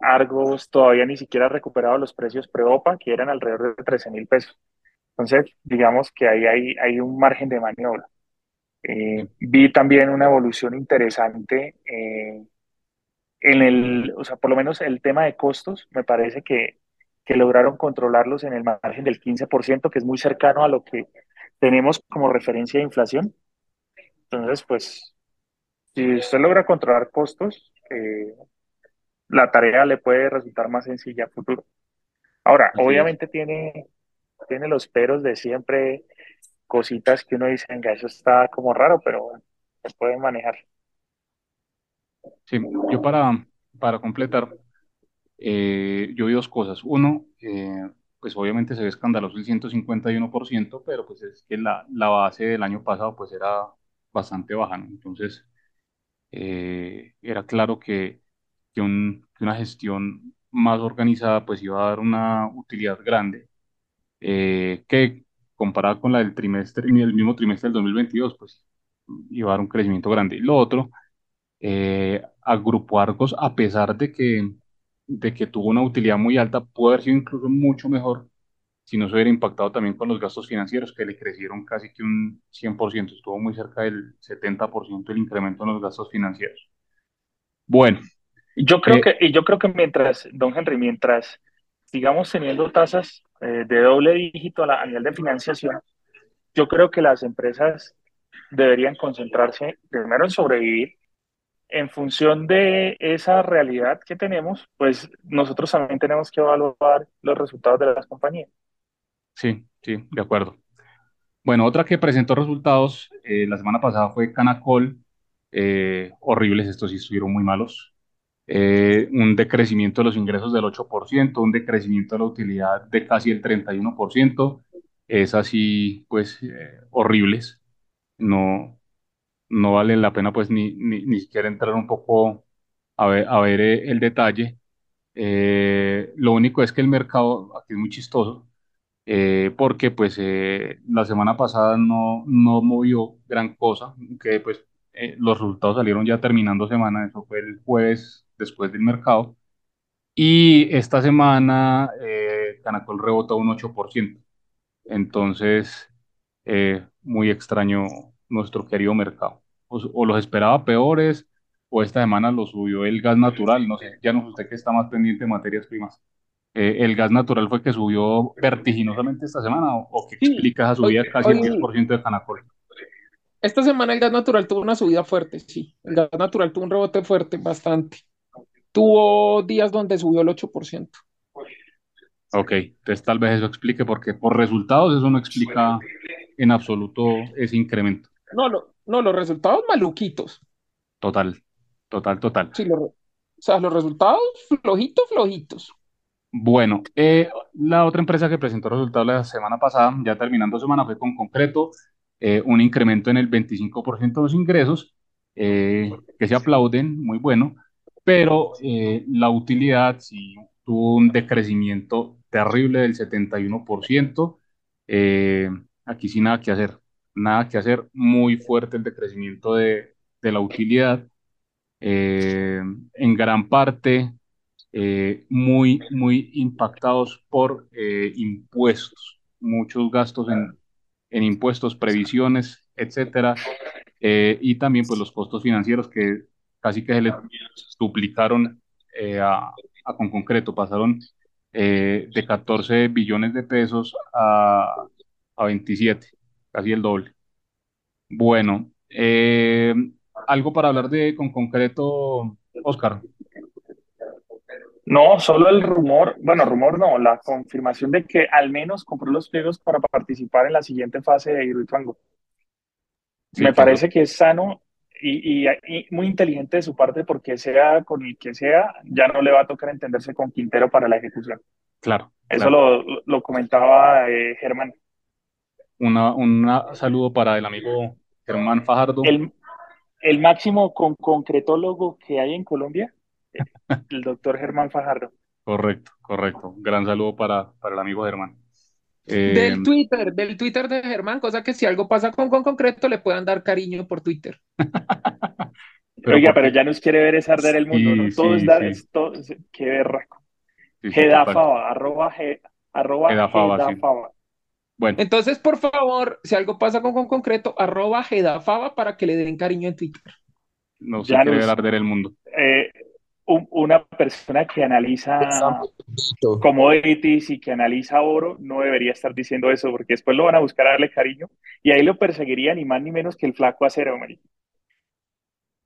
Argos todavía ni siquiera ha recuperado los precios pre-OPA, que eran alrededor de 13 mil pesos. Entonces, digamos que ahí hay, un margen de maniobra. Eh, vi también una evolución interesante eh, en el, o sea, por lo menos el tema de costos, me parece que, que lograron controlarlos en el margen del 15%, que es muy cercano a lo que tenemos como referencia de inflación. Entonces, pues, si usted logra controlar costos, eh, la tarea le puede resultar más sencilla a futuro. Ahora, así es. obviamente tiene, tiene los peros de siempre, cositas que uno dice, venga, eso está como raro, pero bueno, se puede manejar. Sí, yo para, para completar, eh, yo vi dos cosas. Uno, eh, pues obviamente se ve escandaloso el 151%, pero pues es que la, la base del año pasado pues era bastante baja, ¿no? Entonces, eh, era claro que, que, un- que una gestión más organizada pues iba a dar una utilidad grande, eh, que comparada con la del trimestre, el mismo trimestre del 2022, pues iba a dar un crecimiento grande. Y lo otro, eh, a Grupo Argos, a pesar de que, de que tuvo una utilidad muy alta, puede haber sido incluso mucho mejor si no se hubiera impactado también con los gastos financieros, que le crecieron casi que un 100%, estuvo muy cerca del 70% el incremento en los gastos financieros. Bueno, yo creo eh, que, y yo creo que mientras, don Henry, mientras sigamos teniendo tasas eh, de doble dígito a, la- a nivel de financiación, yo creo que las empresas deberían concentrarse primero en sobrevivir. En función de esa realidad que tenemos, pues nosotros también tenemos que evaluar los resultados de las compañías. Sí, sí, de acuerdo. Bueno, otra que presentó resultados eh, la semana pasada fue Canacol. eh, horribles, estos sí estuvieron muy malos. Eh, un decrecimiento de los ingresos del 8%, un decrecimiento de la utilidad de casi el 31%, es así, pues, eh, horribles. No, no vale la pena, pues, ni, ni, ni siquiera entrar un poco a ver, a ver eh, el detalle. Eh, lo único es que el mercado aquí es muy chistoso eh, porque pues eh, la semana pasada no, no movió gran cosa, que pues eh, los resultados salieron ya terminando semana, eso fue el jueves después del mercado, y esta semana Canacol rebotó un 8%, entonces muy extraño nuestro querido mercado, o, o los esperaba peores, o esta semana lo subió el gas natural, no sé, ya no sé usted que está más pendiente de materias primas eh, el gas natural fue que subió vertiginosamente esta semana o, o que Sí, explica esa hoy, subida casi el hoy, 10% de Canacol. esta semana el gas natural tuvo una subida fuerte, sí. El gas natural tuvo un rebote fuerte, bastante. Tuvo días donde subió el 8%. Ok, entonces tal vez eso explique porque por resultados eso no explica en absoluto ese incremento. No, lo, no, los resultados maluquitos. Total, total, total. Sí, o sea, los resultados flojitos, flojitos. Bueno, eh, la otra empresa que presentó resultados la semana pasada, ya terminando semana, fue con Concreto, eh, un incremento en el 25% de los ingresos, eh, que se aplauden, muy bueno, pero eh, la utilidad sí tuvo un decrecimiento terrible del 71%. Eh, aquí sí nada que hacer, nada que hacer, muy fuerte el decrecimiento de, de la utilidad, eh, en gran parte eh, muy, muy impactados por eh, impuestos, muchos gastos en, en impuestos, previsiones, etcétera, eh, y también pues los costos financieros que casi que se le duplicaron a, con concreto, pasaron de 14 billones de pesos a, a 27, casi el doble. Bueno, algo para hablar de con concreto, Oscar. No, solo el rumor, bueno, rumor no, la confirmación de que al menos compró los pliegos para participar en la siguiente fase de Hidroituango. Sí, Me parece que es sano y, y- y muy inteligente de su parte porque sea con el que sea, ya no le va a tocar entenderse con Quintero para la ejecución. claro, Eso claro. lo, lo comentaba eh, Germán. Una, un saludo para el amigo Germán Fajardo. El, el máximo con concretólogo que hay en Colombia, el doctor Germán Fajardo. Correcto, correcto. Gran saludo para, para el amigo Germán. Eh, Del Twitter, del Twitter de Germán, cosa que si algo pasa con, con concreto le puedan dar cariño por Twitter. pero Oiga, ¿por pero ya nos quiere ver es arder el mundo, ¿no? Sí, Todo es sí, dar, sí, es todo, qué berraco. sí, sí, total. Gedafaba, arroba, ge- arroba sí. Gedafaba. Bueno, Entonces, por favor, si algo pasa con, con concreto, arroba Gedafaba para que le den cariño en Twitter. no se Ya quiere ver arder el mundo. eh, un- una persona que analiza commodities y que analiza oro no debería estar diciendo eso porque después lo van a buscar a darle cariño y ahí lo perseguiría ni más ni menos que el flaco acero, marica.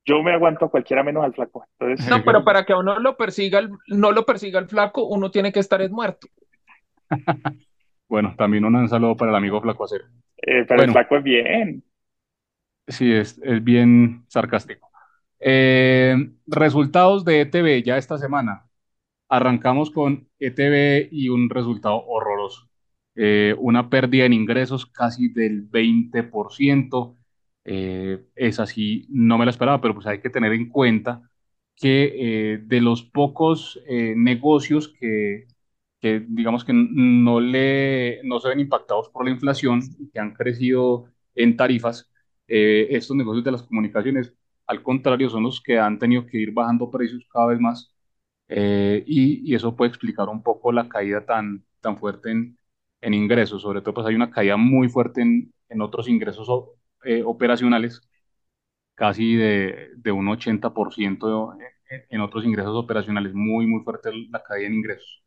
Yo me aguanto a cualquiera menos al flaco. Entonces, No, pero para que uno lo persiga, el- no lo persiga el flaco, uno tiene que estar es muerto. Bueno, también un saludo para el amigo Flaco Acero. eh, pero el flaco es bien. sí, es, es bien sarcástico. Eh, resultados de ETB ya esta semana. Arrancamos con ETB y un resultado horroroso. Eh, una pérdida en ingresos casi del 20%. Eh, es así, no me la esperaba, pero pues hay que tener en cuenta que eh, de los pocos eh, negocios que, que digamos que no, le, no se ven impactados por la inflación y que han crecido en tarifas, estos negocios de las comunicaciones, al contrario, son los que han tenido que ir bajando precios cada vez más eh, y, y eso puede explicar un poco la caída tan, tan fuerte en, en ingresos. Sobre todo, pues hay una caída muy fuerte en, en otros ingresos eh, operacionales, casi de, de un 80% en, en otros ingresos operacionales. Muy, muy fuerte la caída en ingresos.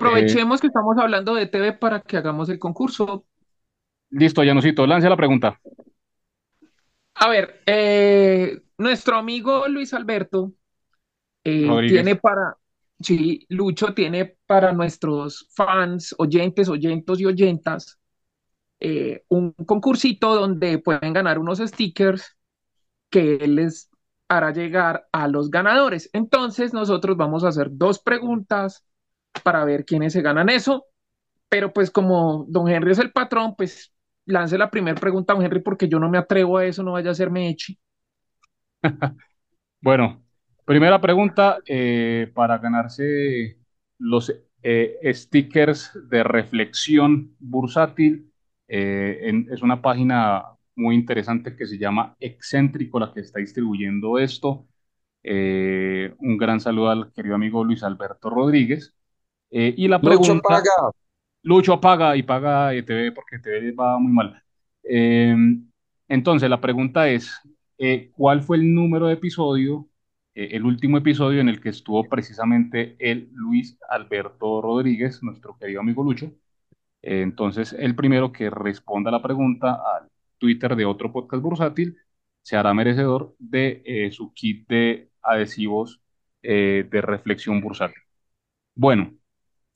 Eh, Aprovechemos que estamos hablando de TV para que hagamos el concurso. listo, Janusito, lance la pregunta. A ver, eh, nuestro amigo Luis Alberto eh, tiene para, sí, Lucho tiene para nuestros fans, oyentes, oyentos y oyentas eh, un concursito donde pueden ganar unos stickers que él les hará llegar a los ganadores. Entonces nosotros vamos a hacer dos preguntas para ver quiénes se ganan eso, pero pues como don Henry es el patrón, pues lance la primera pregunta, don Henry, porque yo no me atrevo a eso, no vaya a hacerme echi. Bueno, primera pregunta eh, para ganarse los eh, stickers de reflexión bursátil. Eh, es una página muy interesante que se llama Excéntrico, la que está distribuyendo esto. un gran saludo al querido amigo Luis Alberto Rodríguez. y la pregunta... Lucho paga. Lucho paga y paga ETV porque ETV va muy mal. entonces, la pregunta es, ¿cuál fue el número de episodio eh, el último episodio en el que estuvo precisamente el Luis Alberto Rodríguez, nuestro querido amigo Lucho. Eh, entonces, el primero que responda la pregunta al Twitter de otro podcast bursátil se hará merecedor de eh, su kit de adhesivos de reflexión bursátil. Bueno,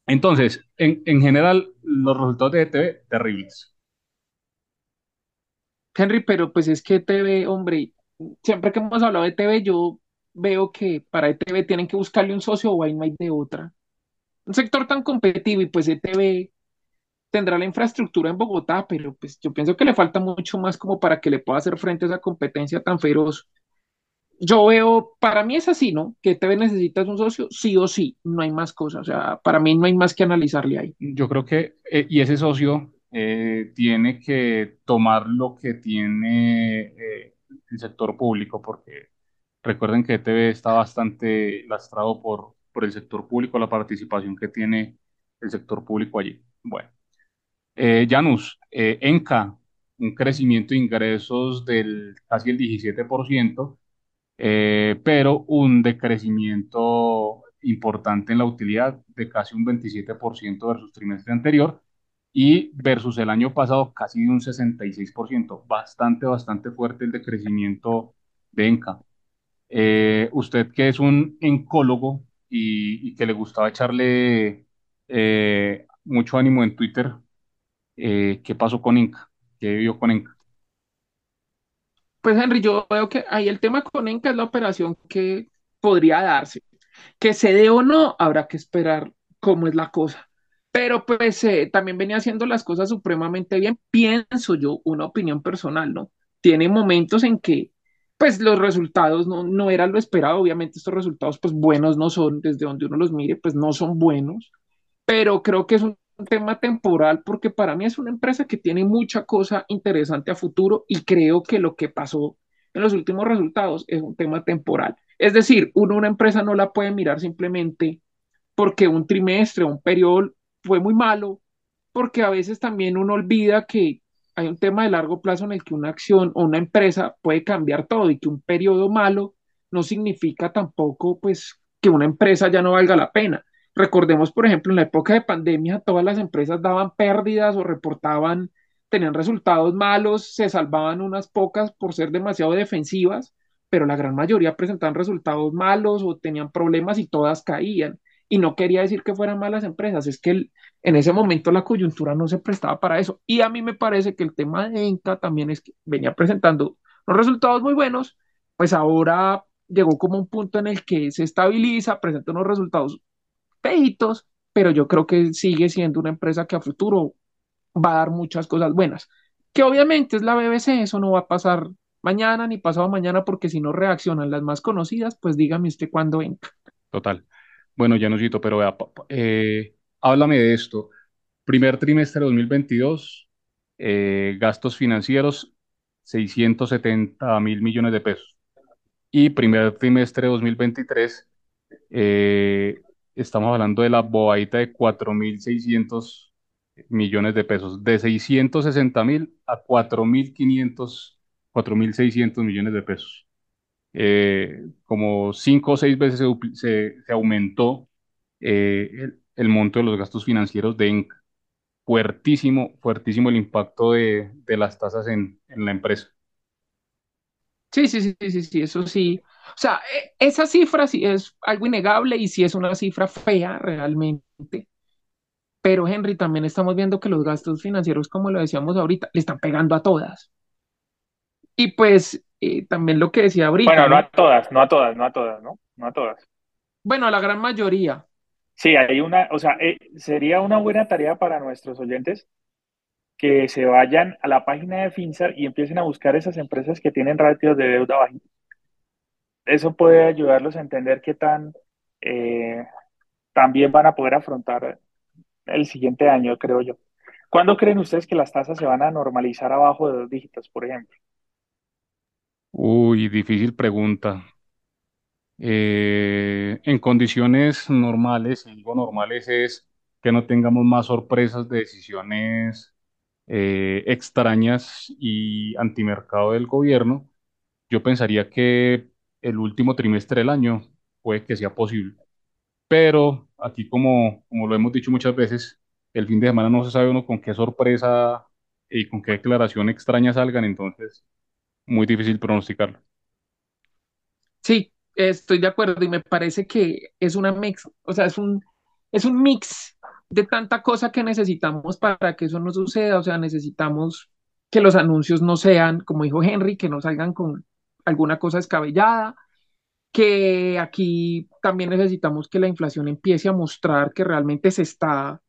entonces, en, en general, los resultados de ETV, terribles. Henry, pero pues es que ETV, hombre, siempre que hemos hablado de ETV, yo veo que para ETV tienen que buscarle un socio o ahí no de otra. Un sector tan competitivo y pues ETV tendrá la infraestructura en Bogotá, pero pues yo pienso que le falta mucho más como para que le pueda hacer frente a esa competencia tan feroz. Yo veo, para mí es así, ¿no? Que ETV necesitas un socio, sí o sí, no hay más cosas, o sea, para mí no hay más que analizarle ahí. Yo creo que, eh, y ese socio eh, tiene que tomar lo que tiene eh, el sector público, porque Recuerden que ETV está bastante lastrado por, por el sector público, la participación que tiene el sector público allí. Bueno, Janus, Enca, un crecimiento de ingresos del casi el 17%, eh, pero un decrecimiento importante en la utilidad de casi un 27% versus trimestre anterior y versus el año pasado casi de un 66%. Bastante, bastante fuerte el decrecimiento de Enca. Eh, usted que es un encólogo y, que le gustaba echarle eh, mucho ánimo en Twitter, ¿qué pasó con Inca? ¿Qué vio con Inca? Pues Henry, yo veo que ahí el tema con Inca es la operación que podría darse. Que se dé o no, habrá que esperar cómo es la cosa. Pero pues también venía haciendo las cosas supremamente bien, pienso yo, una opinión personal, ¿no? Tiene momentos en que pues los resultados no, no eran lo esperado, obviamente estos resultados pues buenos no son, desde donde uno los mire pues no son buenos, pero creo que es un tema temporal porque para mí es una empresa que tiene mucha cosa interesante a futuro y creo que lo que pasó en los últimos resultados es un tema temporal. Es decir, uno una empresa no la puede mirar simplemente porque un trimestre, un periodo fue muy malo, porque a veces también uno olvida que hay un tema de largo plazo en el que una acción o una empresa puede cambiar todo y que un periodo malo no significa tampoco pues que una empresa ya no valga la pena. Recordemos, por ejemplo, en la época de pandemia, todas las empresas daban pérdidas o reportaban, tenían resultados malos, se salvaban unas pocas por ser demasiado defensivas, pero la gran mayoría presentaban resultados malos o tenían problemas y todas caían. Y no quería decir que fueran malas empresas, es que en ese momento la coyuntura no se prestaba para eso. Y a mí me parece que el tema de Enca también es que venía presentando los resultados muy buenos, pues ahora llegó como un punto en el que se estabiliza, presenta unos resultados feitos, pero yo creo que sigue siendo una empresa que a futuro va a dar muchas cosas buenas. Que obviamente es la BBC, eso no va a pasar mañana ni pasado mañana, porque si no reaccionan las más conocidas, pues dígame usted cuándo Enca. Total. Bueno, Janusito, pero vea, eh, háblame de esto. Primer trimestre de 2022, eh, gastos financieros, 670 mil millones de pesos. Y primer trimestre de 2023, eh, estamos hablando de la bobadita de 4.600 millones de pesos, de 660 mil a 4.500, 4.600 millones de pesos. Eh, como cinco o seis veces se, aumentó eh, el, monto de los gastos financieros de ENCA. Fuertísimo, fuertísimo el impacto de, de las tasas en, en, la empresa. Sí, sí, sí, sí, sí, eso sí. O sea, e, esa cifra sí es algo innegable y sí es una cifra fea realmente. Pero Henry, también estamos viendo que los gastos financieros, como lo decíamos ahorita, le están pegando a todas. Y pues eh, también lo que decía ahorita, Bueno, no ¿no? a todas, no a todas, no a todas, ¿no? No a todas. Bueno, a la gran mayoría. Sí, hay una, o sea, eh, sería una buena tarea para nuestros oyentes que se vayan a la página de Finsar y empiecen a buscar esas empresas que tienen ratios de deuda bajitos. Eso puede ayudarlos a entender qué tan eh, también van a poder afrontar el siguiente año, creo yo. ¿Cuándo creen ustedes que las tasas se van a normalizar abajo de dos dígitos, por ejemplo? Uy, difícil pregunta. Eh, en condiciones normales, digo normales es que no tengamos más sorpresas de decisiones eh, extrañas y antimercado del gobierno, yo pensaría que el último trimestre del año puede que sea posible. Pero aquí, como, como lo hemos dicho muchas veces, el fin de semana no se sabe uno con qué sorpresa y con qué declaración extraña salgan, entonces muy difícil pronosticarlo. Sí, estoy de acuerdo y me parece que es una mix, o sea, es un, es un mix de tanta cosa que necesitamos para que eso no suceda, o sea, necesitamos que los anuncios no sean, como dijo Henry, que no salgan con alguna cosa descabellada, que aquí también necesitamos que la inflación empiece a mostrar que realmente se está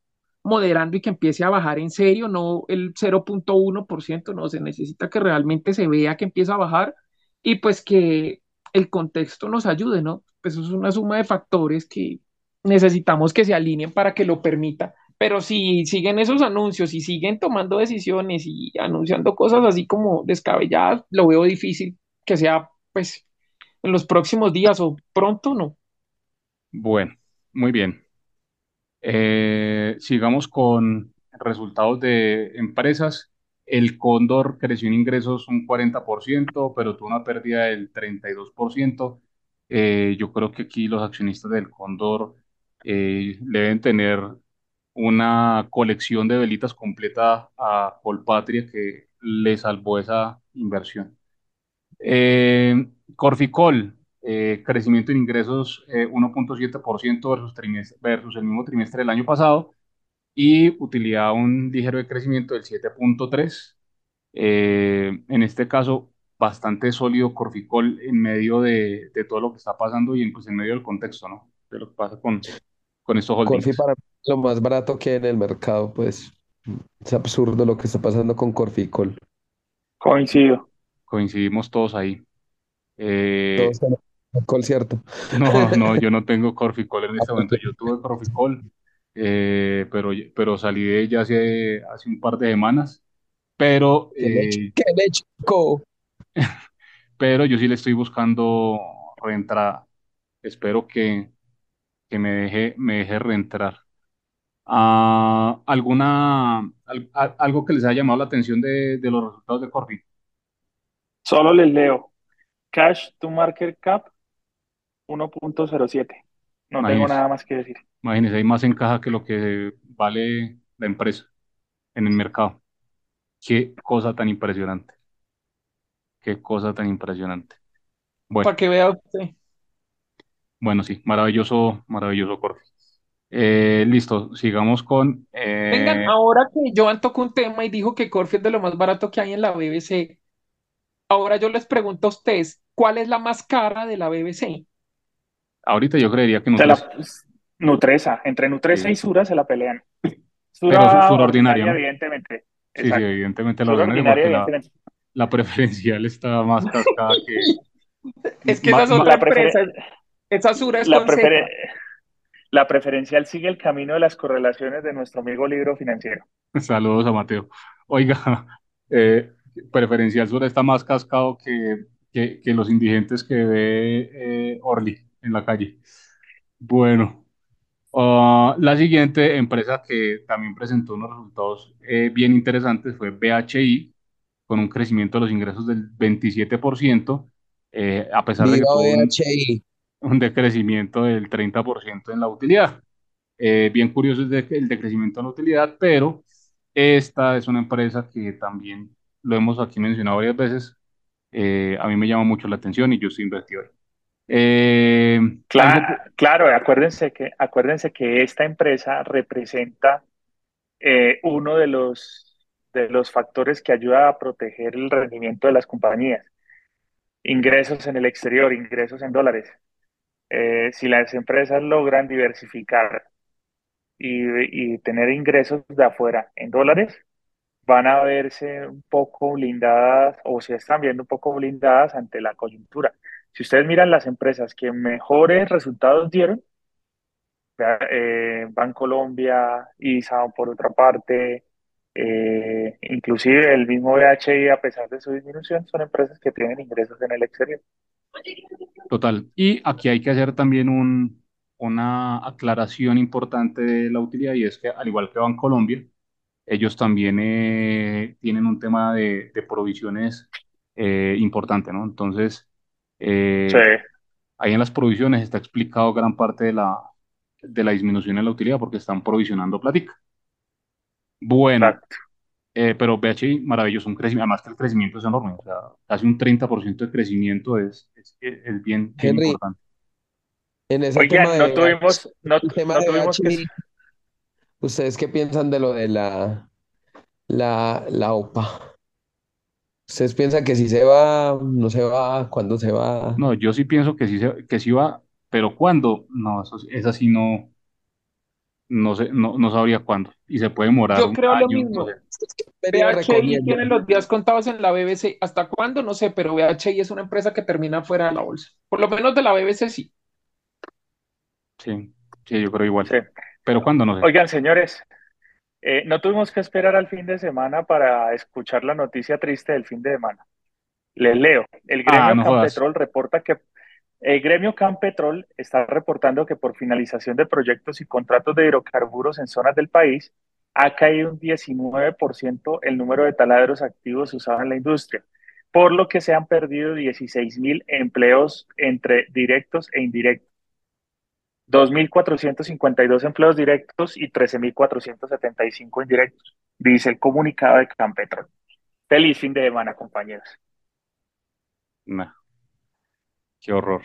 moderando y que empiece a bajar en serio, no el 0.1%, no, se necesita que realmente se vea que empieza a bajar y pues que el contexto nos ayude, ¿no? Pues eso es una suma de factores que necesitamos que se alineen para que lo permita. Pero si siguen esos anuncios y siguen tomando decisiones y anunciando cosas así como descabelladas, lo veo difícil que sea, pues, en los próximos días o pronto, no. Bueno, muy bien. Eh, sigamos con resultados de empresas. El Cóndor creció en ingresos un 40%, pero tuvo una pérdida del 32%. Eh, yo creo que aquí los accionistas del Cóndor eh, deben tener una colección de velitas completa a Colpatria que le salvó esa inversión. Eh, Corficol, eh, crecimiento en ingresos eh, 1.7% versus, trimestre- versus el mismo trimestre del año pasado y utilidad un ligero de crecimiento del 7.3%. Eh, en este caso, bastante sólido Corficol en medio de, de todo lo que está pasando y en, pues, en medio del contexto, ¿no? De lo que pasa con, con estos Corfi holdings. para mí es lo más barato que hay en el mercado, pues es absurdo lo que está pasando con Corficol. Coincido. Coincidimos todos ahí. Eh, Todos tenemos Corficol, ¿cierto? No, no, yo no tengo Corficol en este momento. Yo tuve Corficol, eh, pero, pero salí de ella hace, hace un par de semanas. Pero, ¿Qué eh, ¿Qué le echo? pero yo sí le estoy buscando reentrada. Espero que, que me deje, me deje reentrar. Ah, ¿alguna, al- a- algo que les haya llamado la atención de, de los resultados de Corfi? Solo les leo. Cash to market cap 1.07. No tengo nada más que decir. imagínense, hay más en caja que lo que vale la empresa en el mercado. Qué cosa tan impresionante. Qué cosa tan impresionante. Bueno, Para que vea usted. Bueno, sí, maravilloso, maravilloso Corfi. Eh, listo, sigamos con... Vengan, eh, ahora que Joan tocó un tema y dijo que Corfi es de lo más barato que hay en la BBC, ahora yo les pregunto a ustedes, ¿cuál es la más cara de la BBC? ahorita yo creería que Nutresa, la, Nutresa, entre Nutresa sí, y Sura se la pelean. pero su, Sura su ordinaria, evidentemente. Sí, sí, evidentemente la Sura ordinaria la, preferencial está más cascada que... Es que esa es otra preferen- empresa, esa Sura es la, la preferencial sigue el camino de las correlaciones de nuestro amigo libro financiero. Saludos a Mateo. Oiga, eh, preferencial sur está más cascado que, que, que los indigentes que ve eh, Orly en la calle. Bueno, ah, la siguiente empresa que también presentó unos resultados eh, bien interesantes fue BHI, con un crecimiento de los ingresos del 27%, eh, a pesar de que BHI. Un decrecimiento del 30% en la utilidad. Eh, bien curioso es de- el decrecimiento en la utilidad, pero esta es una empresa que también lo hemos aquí mencionado varias veces. eh, a mí me llama mucho la atención y yo estoy invertido ahí. Eh, algo que, Cla- Claro, acuérdense que, acuérdense que esta empresa representa uno de los, de los factores que ayuda a proteger el rendimiento de las compañías. ingresos en el exterior, ingresos en dólares. Eh, si las empresas logran diversificar y, y tener ingresos de afuera en dólares, van a verse un poco blindadas o se están viendo un poco blindadas ante la coyuntura. Si ustedes miran las empresas que mejores resultados dieron, eh, Bancolombia, ISA por otra parte, eh, inclusive el mismo BHI, a pesar de su disminución, son empresas que tienen ingresos en el exterior. Total. Y aquí hay que hacer también un, una aclaración importante de la utilidad y es que al igual que Bancolombia, ellos también eh, tienen un tema de, de provisiones eh, importante, ¿no? Entonces, eh, Sí, ahí en las provisiones está explicado gran parte de la, de la disminución en la utilidad porque están provisionando plática. Bueno, exacto. eh, pero BHI, maravilloso, un crecimiento, además que el crecimiento es enorme, o sea, casi un 30% de crecimiento es, es, es bien, bien Henry, importante. en ese tema Oigan, no de, tuvimos, no, el tema no de tuvimos que... BHI, ¿ustedes qué piensan de lo de la, la, la OPA? ¿Ustedes piensan que si se va, no se va, cuándo se va? No, yo sí pienso que sí, se- que sí va, pero ¿cuándo? No, eso, esa sí no, no sé, no, no sabría cuándo. Y se puede demorar Yo un creo lo no sé. mismo. BHI recomiendo. tiene los días contados en la BBC. ¿Hasta cuándo? No sé, pero BHI es una empresa que termina fuera de la bolsa. Por lo menos de la BBC sí. Sí, sí, yo creo igual. Sí. Pero ¿cuándo? No sé. Oigan, señores, eh, no tuvimos que esperar al fin de semana para escuchar la noticia triste del fin de semana. Les leo. El Ah, gremio no jodas. Campetrol reporta que el gremio Campetrol está reportando que por finalización de proyectos y contratos de hidrocarburos en zonas del país ha caído un 19% el número de taladros activos usados en la industria, por lo que se han perdido 16 mil empleos entre directos e indirectos. 2.452 empleos directos y 13.475 indirectos, dice el comunicado de Campetrol. Feliz fin de semana, compañeros. Nah, qué horror.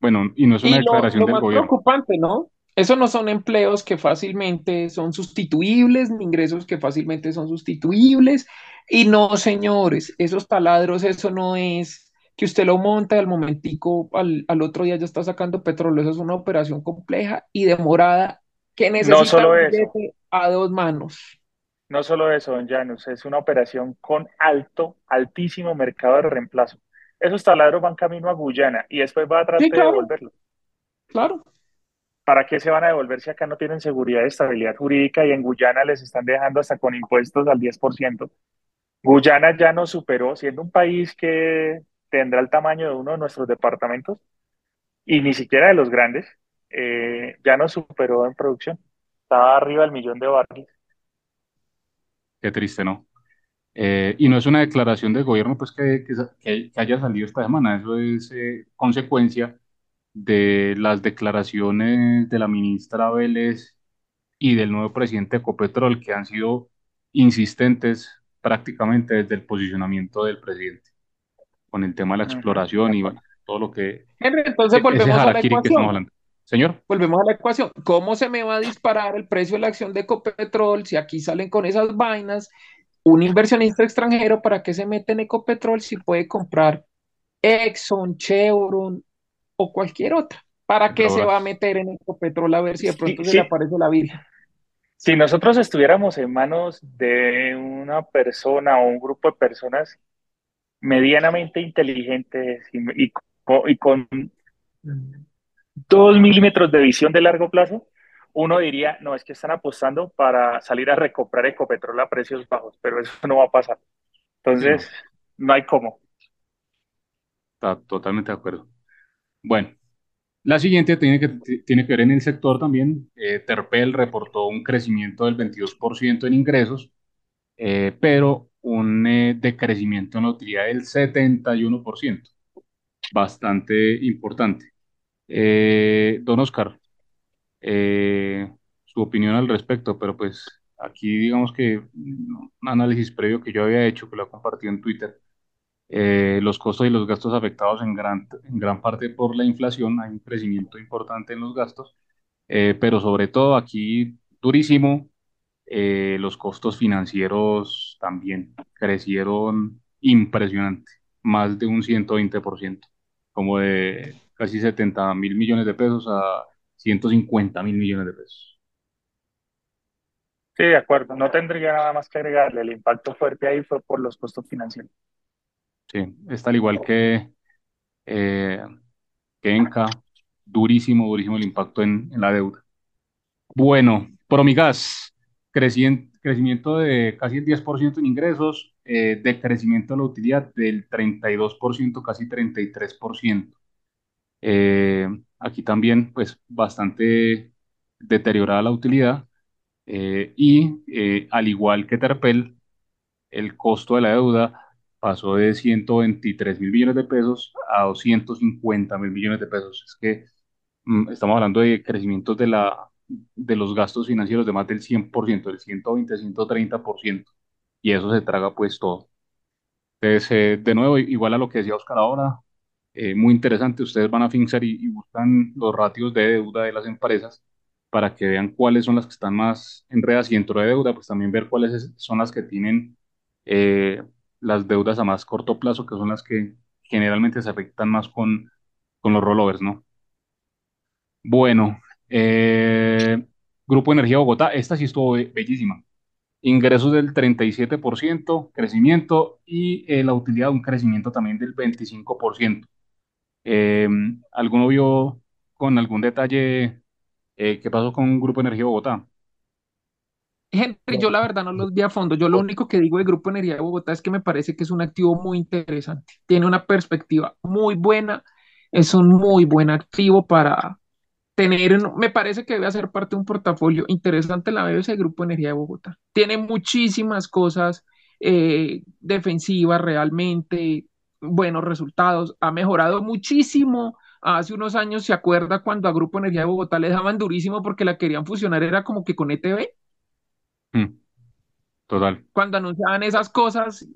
Bueno, y no es una Y lo, declaración lo del más gobierno. preocupante, ¿no? Esos no son empleos que fácilmente son sustituibles, ni ingresos que fácilmente son sustituibles. Y no, señores, esos taladros, eso no es que usted lo monta y al momentico, al, al otro día ya está sacando petróleo. Eso es una operación compleja y demorada que No necesita solo un eso, billete a dos manos. no solo eso, don Janus, es una operación con alto, altísimo mercado de reemplazo. Esos taladros van camino a Guyana y después va a Sí, tratar de claro, devolverlos. claro. ¿Para qué se van a devolver si acá no tienen seguridad y estabilidad jurídica y en Guyana les están dejando hasta con impuestos al 10%? Guyana ya nos superó, siendo un país que tendrá el tamaño de uno de nuestros departamentos y ni siquiera de los grandes, eh, ya nos superó en producción. Estaba arriba del millón de barriles. Qué triste, ¿no? Eh, y no es una declaración del gobierno pues que, que, que- haya salido esta semana, eso es eh, consecuencia de las declaraciones de la ministra Vélez y del nuevo presidente de Ecopetrol que han sido insistentes prácticamente desde el posicionamiento del presidente con el tema de la exploración y bueno, todo lo que, Henry, entonces e- volvemos a la ecuación. Señor, Volvemos a la ecuación. ¿Cómo se me va a disparar el precio de la acción de Ecopetrol si aquí salen con esas vainas? Un inversionista extranjero, ¿para qué se mete en Ecopetrol si puede comprar Exxon, Chevron o cualquier otra? ¿Para qué se va a meter en Ecopetrol a ver si de Sí, pronto se le aparece la Virgen? si nosotros estuviéramos en manos de una persona o un grupo de personas medianamente inteligentes y, y co- y con dos milímetros de visión de largo plazo, uno diría, no, es que están apostando para salir a recomprar Ecopetrol a precios bajos, pero eso no va a pasar. No, Entonces, no hay cómo. está totalmente de acuerdo. Bueno, la siguiente tiene que, tiene que ver en el sector también. Eh, Terpel reportó un crecimiento del 22% en ingresos, eh, pero un eh, decrecimiento en la utilidad del 71%, bastante importante. Eh, don Oscar, eh, su opinión al respecto, pero pues aquí digamos que un análisis previo que yo había hecho, que lo he compartido en Twitter, eh, los costos y los gastos afectados en gran, en gran parte por la inflación, hay un crecimiento importante en los gastos, eh, pero sobre todo aquí durísimo, los costos financieros también crecieron impresionante, más de un 120%, como de casi 70 mil millones de pesos a 150 mil millones de pesos. Sí, de acuerdo. No tendría nada más que agregarle. El impacto fuerte ahí fue por los costos financieros. Sí, está al igual que, eh, que Enca, durísimo, durísimo el impacto en, en la deuda. Bueno, Promigas, crecimiento de casi el 10% en ingresos, eh, decrecimiento de la utilidad del 32%, casi 33%. Eh, aquí también, pues, bastante deteriorada la utilidad. eh, y eh, al igual que Terpel, el costo de la deuda pasó de 123 mil millones de pesos a 250 mil millones de pesos. Es que mm, estamos hablando de crecimientos de la, de los gastos financieros de más del 100%, del 120, 130%, y eso se traga pues todo. Entonces, eh, de nuevo, igual a lo que decía Oscar ahora, eh, muy interesante, ustedes van a Finxar y, y buscan los ratios de deuda de las empresas para que vean cuáles son las que están más enredadas y dentro de deuda, pues también ver cuáles es- son las que tienen eh, las deudas a más corto plazo, que son las que generalmente se afectan más con, con los rollovers, ¿no? Bueno, eh, Grupo Energía Bogotá, esta sí estuvo be- bellísima. Ingresos del 37%, crecimiento y eh, la utilidad un crecimiento también del 25%. Eh, ¿alguno vio con algún detalle eh, qué pasó con Grupo Energía Bogotá? Henry, yo la verdad no los vi a fondo. Yo lo único que digo del Grupo Energía de Bogotá es que me parece que es un activo muy interesante. Tiene una perspectiva muy buena. Es un muy buen activo para tener, en- me parece que debe hacer parte de un portafolio interesante la BBC Grupo Energía de Bogotá. Tiene muchísimas cosas eh, defensivas realmente, buenos resultados. Ha mejorado muchísimo. Hace unos años, ¿se acuerda cuando a Grupo Energía de Bogotá le daban durísimo porque la querían fusionar? Era como que con ETB Mm, total, cuando anunciaban esas cosas,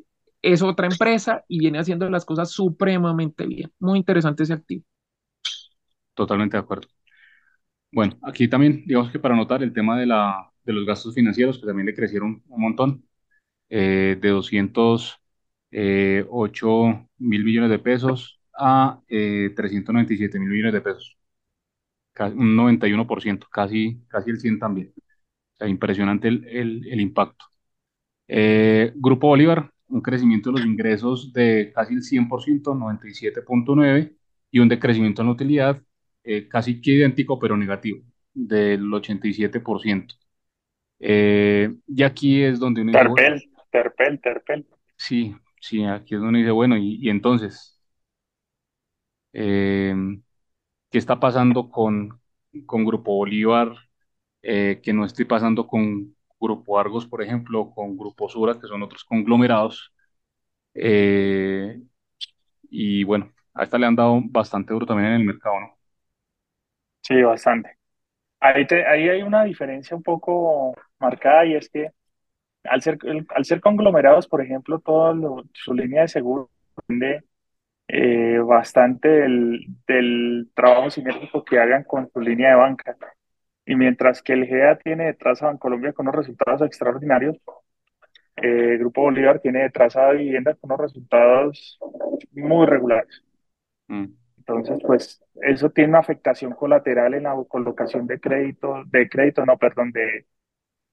es otra empresa y viene haciendo las cosas supremamente bien. Muy interesante ese activo. totalmente de acuerdo. Bueno, aquí también, digamos que para notar el tema de, la, de los gastos financieros, que también le crecieron un montón, eh, de 208 mil millones de pesos a eh, 397 mil millones de pesos, Ca- un 91%, casi, casi el 100 también. O sea, impresionante el, el, el impacto. Eh, Grupo Bolívar, un crecimiento de los ingresos de casi el 100%, 97.9%, y un decrecimiento en la utilidad eh, casi que idéntico, pero negativo, del 87%. Eh, y aquí es donde uno Terpel, Terpel, Terpel. sí, sí, aquí es donde dice, bueno, y, entonces, eh, ¿qué está pasando con, con Grupo Bolívar? eh, que no esté pasando con Grupo Argos, por ejemplo, o con Grupo Sura, que son otros conglomerados Eh, y bueno, a esta le han dado bastante duro también en el mercado, ¿no? Sí, bastante. Ahí, te- ahí hay una diferencia un poco marcada y es que al ser, al ser conglomerados, por ejemplo, toda lo- su línea de seguro depende eh, bastante del, del trabajo sinérgico que hagan con su línea de banca. Y mientras que el GEA tiene detrás a Bancolombia con unos resultados extraordinarios, eh, Grupo Bolívar tiene detrás a Vivienda con unos resultados muy regulares. Mm, Entonces, pues eso tiene una afectación colateral en la colocación de crédito, de crédito, no, perdón, de,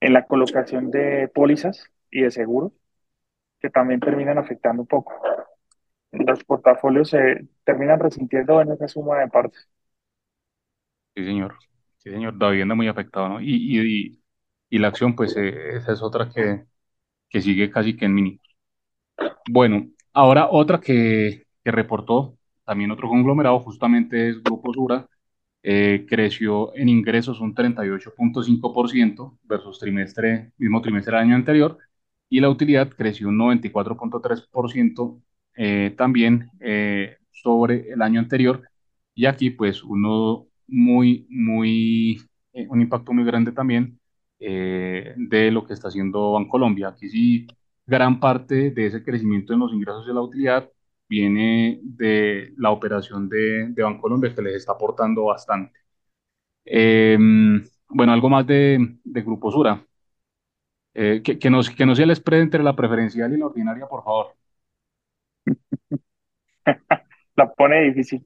en la colocación de pólizas y de seguros, que también terminan afectando un poco. Los portafolios se terminan resintiendo en esa suma de partes. sí, señor. Sí, señor. La vivienda muy afectada, ¿no? Y, y, y, la acción, pues eh, esa es otra que, que sigue casi que en mínimo. Bueno, ahora otra que, que reportó también otro conglomerado, justamente es Grupo Sura, eh, creció en ingresos un 38.5% versus trimestre, mismo trimestre del año anterior, y la utilidad creció un 94.3% eh, también eh, sobre el año anterior, y aquí pues uno muy, muy, un impacto muy grande también de lo que está haciendo Bancolombia. Aquí sí, gran parte de ese crecimiento en los ingresos de la utilidad viene de la operación de, de Bancolombia que les está aportando bastante. Eh, bueno, algo más de, de Grupo Sura. Eh, que, que, nos, que no sea el spread entre la preferencial y la ordinaria, por favor. La pone difícil.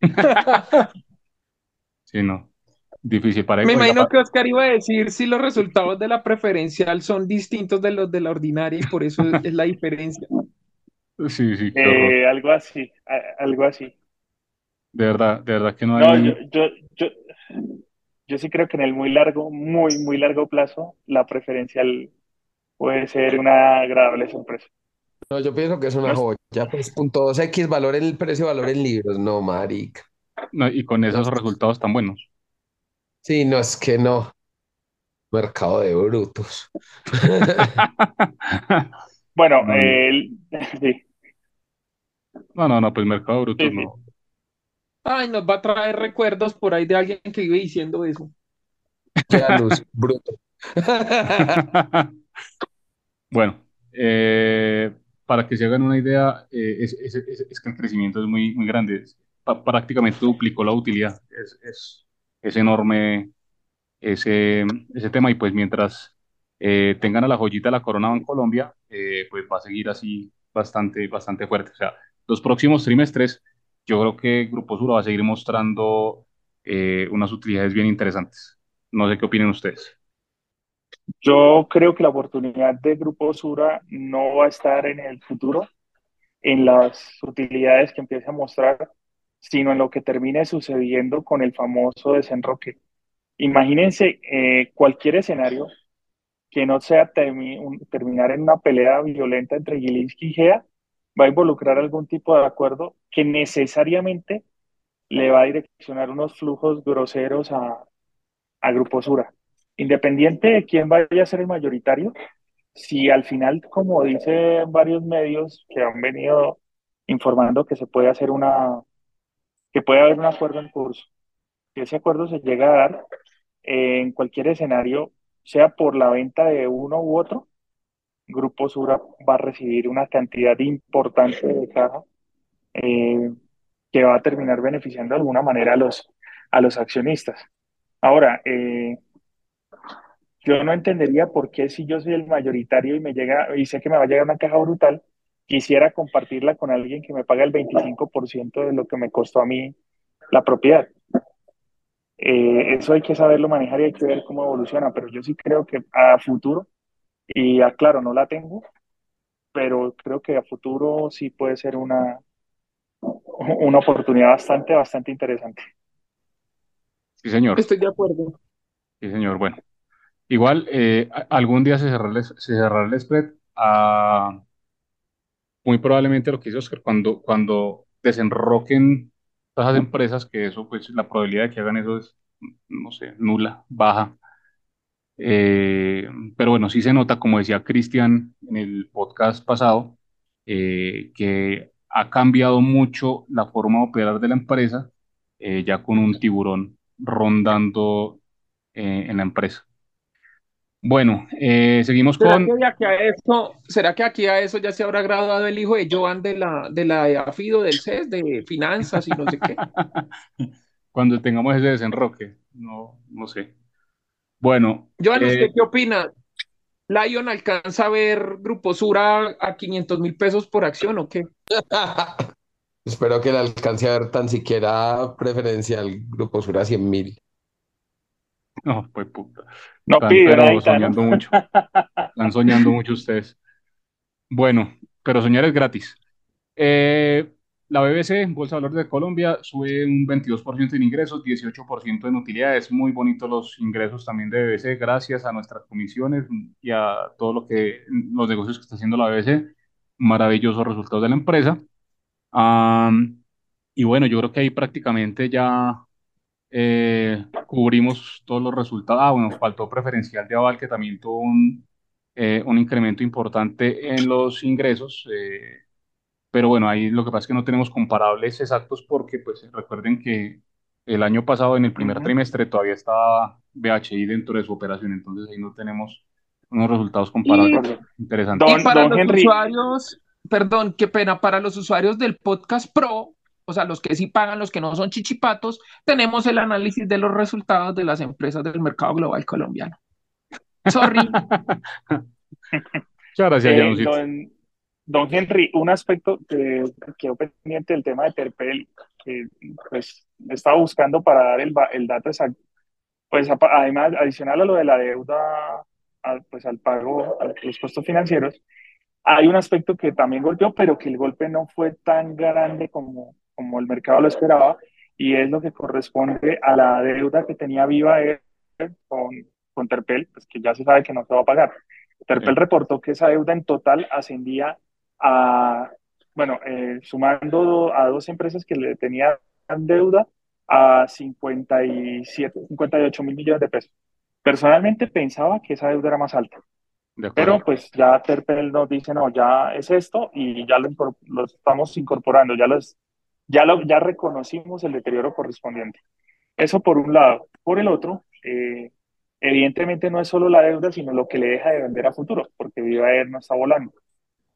Sí, no. Difícil para Me imagino que Oscar iba a decir si los resultados de la preferencial son distintos de los de la ordinaria y por eso es la diferencia. Sí, sí, qué horror. Eh, algo así, a- algo así. De verdad, de verdad que no No, yo, hay. yo, yo, yo sí creo que en el muy largo, muy, muy largo plazo, la preferencial puede ser una agradable sorpresa. No, yo pienso que es una No es- joya, pues punto dos X valor en el precio, valor en libros. No, marica. no, y con esos resultados tan buenos. Sí, no, es que no. Mercado de brutos. Bueno, No, no. eh, el- sí, No, no, no, pues Mercado sí, sí. no. Ay, nos va a traer recuerdos por ahí de alguien que vive diciendo eso. Queda luz, bruto. Bueno, eh, para que se hagan una idea, eh, es, es- es- es que el crecimiento es muy, muy grande. Es- pa- prácticamente duplicó la utilidad. Es, es, es enorme ese, ese tema y pues mientras eh, tengan a la joyita de la corona en Colombia, eh, pues va a seguir así bastante, bastante fuerte. O sea, los próximos trimestres, yo creo que Grupo Sura va a seguir mostrando eh, unas utilidades bien interesantes. No sé qué opinen ustedes. Yo creo que la oportunidad de Grupo Sura no va a estar en el futuro, en las utilidades que empiece a mostrar, sino en lo que termine sucediendo con el famoso desenroque. Imagínense eh, cualquier escenario que no sea terminar en una pelea violenta entre Gilinski y Gea, va a involucrar algún tipo de acuerdo que necesariamente le va a direccionar unos flujos groseros a, a Grupo Sura. Independiente de quién vaya a ser el mayoritario, si al final, como dicen varios medios que han venido informando que se puede hacer una, que puede haber un acuerdo en curso, si ese acuerdo se llega a dar eh, en cualquier escenario, sea por la venta de uno u otro, Grupo Sura va a recibir una cantidad importante de caja eh, que va a terminar beneficiando de alguna manera a los, a los accionistas. Ahora, eh, yo no entendería por qué si yo soy el mayoritario y me llega y sé que me va a llegar una caja brutal, quisiera compartirla con alguien que me paga el 25% de lo que me costó a mí la propiedad. Eh, eso hay que saberlo manejar y hay que ver cómo evoluciona, pero yo sí creo que a futuro, y a, claro, no la tengo, pero creo que a futuro sí puede ser una, una oportunidad bastante, bastante interesante. Sí, señor. Estoy de acuerdo. Sí, señor. Bueno, igual eh, algún día se cerrará el, se cerrará el spread. a muy probablemente lo que hizo Oscar, cuando, cuando desenroquen todas las empresas, que eso, pues la probabilidad de que hagan eso es, no sé, nula, baja. Eh, pero bueno, sí se nota, como decía Cristian en el podcast pasado, eh, que ha cambiado mucho la forma de operar de la empresa, eh, ya con un tiburón rondando en la empresa. Bueno, eh, seguimos ¿Será con... que aquí a será que aquí a eso ya se habrá graduado el hijo de Joan de la, de la de AFIDO, del CES, de finanzas y no sé qué? Cuando tengamos ese desenroque, no, no sé. Bueno, Joan, ¿usted eh, qué opina? ¿Lion alcanza a ver Grupo Sura a 500 mil pesos por acción o qué? Espero que le alcance a ver tan siquiera preferencial Grupo Sura 100 mil. no, pues puta. No Están, soñando mucho. Están soñando mucho ustedes. Bueno, pero soñar es gratis. Eh, la BBC, Bolsa de Valores de Colombia, sube un 22% en ingresos, 18% en utilidades. Muy bonitos los ingresos también de BBC, gracias a nuestras comisiones y a todo lo que los negocios que está haciendo la BBC. Maravillosos resultados de la empresa. Am, y bueno, yo creo que ahí prácticamente ya eh, cubrimos todos los resultados. Ah, bueno, faltó preferencial de Aval, que también tuvo un, eh, un incremento importante en los ingresos. eh, pero bueno, ahí lo que pasa es que no tenemos comparables exactos porque, pues, recuerden que el año pasado, en el primer trimestre, todavía estaba BHI dentro de su operación, entonces ahí no tenemos unos resultados comparables interesantes. y Don, para don los Henry, usuarios, perdón, qué pena, para los usuarios del podcast Pro, o sea, los que sí pagan, los que no son chichipatos, tenemos el análisis de los resultados de las empresas del mercado global colombiano. Sorry. Muchas gracias, eh, don, don Henry, un aspecto que quedó pendiente del tema de Terpel, que pues estaba buscando para dar el, el dato exacto, pues además, adicional a lo de la deuda, pues al pago, a los costos financieros, hay un aspecto que también golpeó, pero que el golpe no fue tan grande como, como el mercado lo esperaba, y es lo que corresponde a la deuda que tenía Viva Air con, con Terpel, pues que ya se sabe que no se va a pagar. Terpel reportó que esa deuda en total ascendía a, bueno, eh, sumando a dos empresas que le tenían deuda a 57, 58 mil millones de pesos. Personalmente pensaba que esa deuda era más alta. Pero pues ya Terpel nos dice, no, ya es esto y ya lo, lo estamos incorporando, ya, los, ya, lo, ya reconocimos el deterioro correspondiente. Eso por un lado. Por el otro, eh, evidentemente no es solo la deuda, sino lo que le deja de vender a futuro, porque Viva Air no está volando.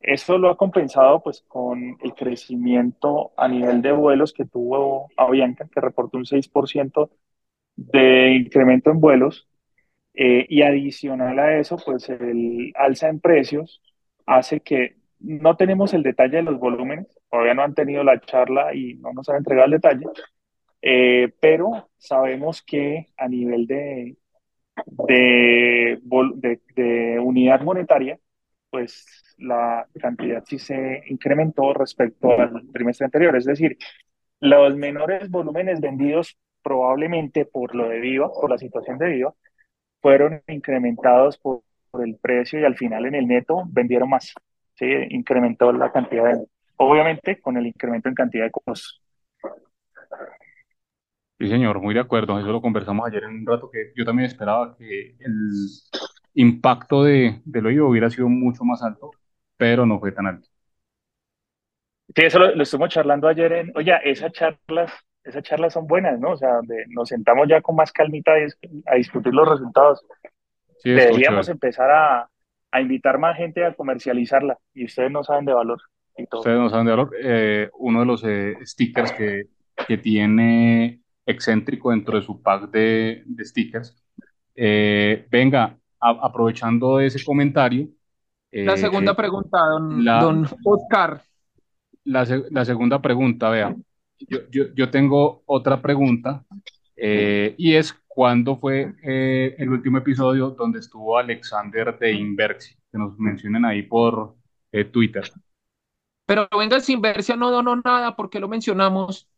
Eso lo ha compensado pues con el crecimiento a nivel de vuelos que tuvo Avianca, que reportó un 6% de incremento en vuelos, eh, y adicional a eso, pues el alza en precios hace que no tenemos el detalle de los volúmenes, todavía no han tenido la charla y no nos han entregado el detalle, eh, pero sabemos que a nivel de, de, de, unidad monetaria, pues la cantidad sí se incrementó respecto al trimestre anterior, es decir, los menores volúmenes vendidos probablemente por lo de Viva, por la situación de Viva, fueron incrementados por, el precio y al final en el neto vendieron más. ¿sí? Incrementó la cantidad. Obviamente con el incremento en cantidad de costos. Sí, señor, muy de acuerdo. Eso lo conversamos ayer en un rato que yo también esperaba que el impacto de, de lo IVA hubiera sido mucho más alto, pero no fue tan alto. Sí, eso lo, estuvimos charlando ayer en, oye, esas charlas esas charlas son buenas, ¿no? O sea, nos sentamos ya con más calmita a, discutir los resultados. Deberíamos empezar a, invitar más gente a comercializarla y ustedes no saben de valor. Ustedes no saben de valor. Eh, uno de los eh, stickers que, que, tiene excéntrico dentro de su pack de, stickers. Eh, venga, aprovechando ese comentario. la segunda pregunta, don, don Oscar. La, la segunda pregunta, vea yo, yo, yo tengo otra pregunta eh, y es cuándo fue eh, el último episodio donde estuvo Alexander de Inversi, que nos mencionen ahí por eh, Twitter. Pero venga, si Inversia no donó nada, ¿por qué lo mencionamos?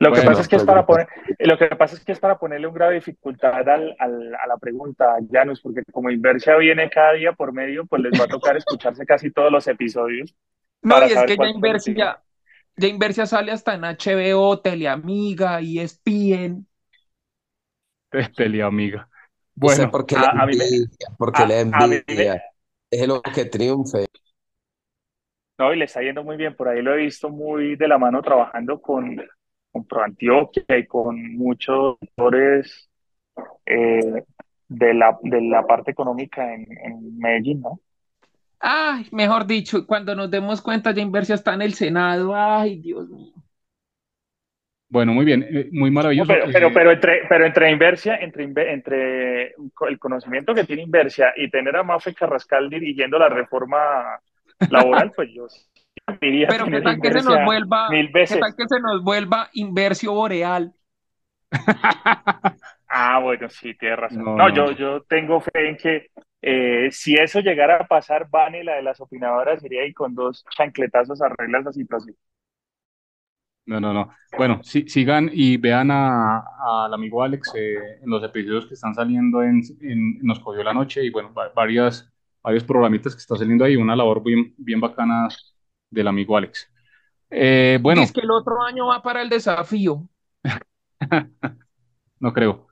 Lo que, pasa es que es para poner, lo que pasa es que es para ponerle un grado de dificultad al, al, a la pregunta, Janus, porque como Inversia viene cada día por medio, pues les va a tocar escucharse casi todos los episodios. No, y es que ya Inversia, Inversia sale hasta en HBO, Teleamiga, y ESPN. Teleamiga. Bueno, porque a, la envidia, porque la envidia es lo que triunfe. No, y le está yendo muy bien. Por ahí lo he visto muy de la mano trabajando con, con ProAntioquia y con muchos actores eh, de, la, de la parte económica en, en Medellín, ¿no? Ay, mejor dicho, cuando nos demos cuenta ya Inversia está en el Senado. Ay, Dios mío. Bueno, muy bien, eh, muy maravilloso. pero, pero, pero, entre, pero entre Inversia, entre, entre el conocimiento que tiene Inversia y tener a Mafe Carrascal dirigiendo la reforma laboral, pues yo Pero qué tal que se nos vuelva, mil veces. qué tal que se nos vuelva Inversio Boreal. ah, bueno, sí, tienes razón. No, Yo, yo tengo fe en que eh, si eso llegara a pasar, Vane, la de las opinadoras, sería ahí con dos chancletazos arregla esa situación. No, no, no. Bueno, sigan y vean al amigo Alex eh, en los episodios que están saliendo en, Nos Cogió la Noche y bueno, varias, varios programitas que está saliendo ahí, una labor bien, bien bacana del amigo Alex. Eh, bueno. Es que el otro año va para el desafío. no creo.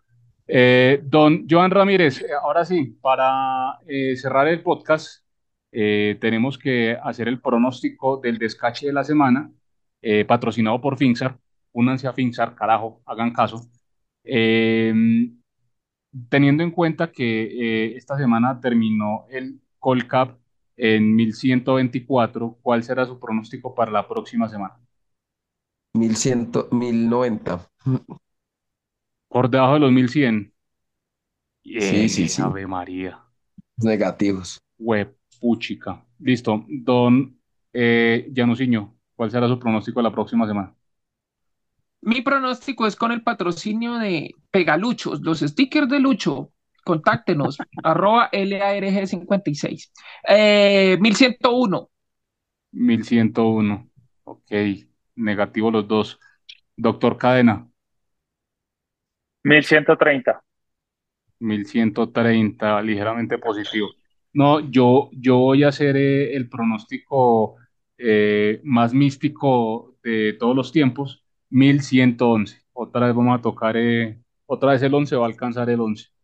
Eh, don Joan Ramírez, eh, ahora sí, para eh, cerrar el podcast, tenemos que hacer el pronóstico del descache de la semana, patrocinado por Finxar. Únanse a Finxar, carajo, hagan caso. Teniendo en cuenta que esta semana terminó el Colcap en 1124, ¿cuál será su pronóstico para la próxima semana? 1100, 1090. Por debajo de los 1100. Sí, sí, sí. Ave María. Negativos. Web, puchica. Listo. Don Eh, ¿cuál será su pronóstico la próxima semana? Mi pronóstico es con el patrocinio de Pegaluchos, los stickers de Lucho. Contáctenos, arroba LARG56. Eh, 1101. 1101. Ok, negativo los dos. Doctor Cadena. 1130. 1130, ligeramente positivo. No, yo, yo voy a hacer eh, el pronóstico eh, más místico de todos los tiempos, 1111. Otra vez vamos a tocar, eh, otra vez el 11 va a alcanzar el 11.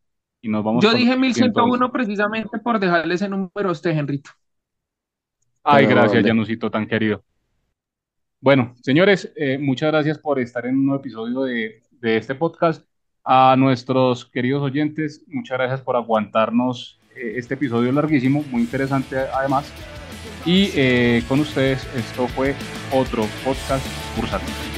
Y nos vamos Yo con dije 1111. 1101 precisamente por dejarle ese número a usted, Henrito. Ay, Pero, gracias. Janusito, tan querido. Bueno, señores, eh, muchas gracias por estar en un nuevo episodio de, de este podcast. A nuestros queridos oyentes, muchas gracias por aguantarnos eh, este episodio larguísimo, muy interesante además. Y eh, con ustedes, esto fue otro podcast bursátil.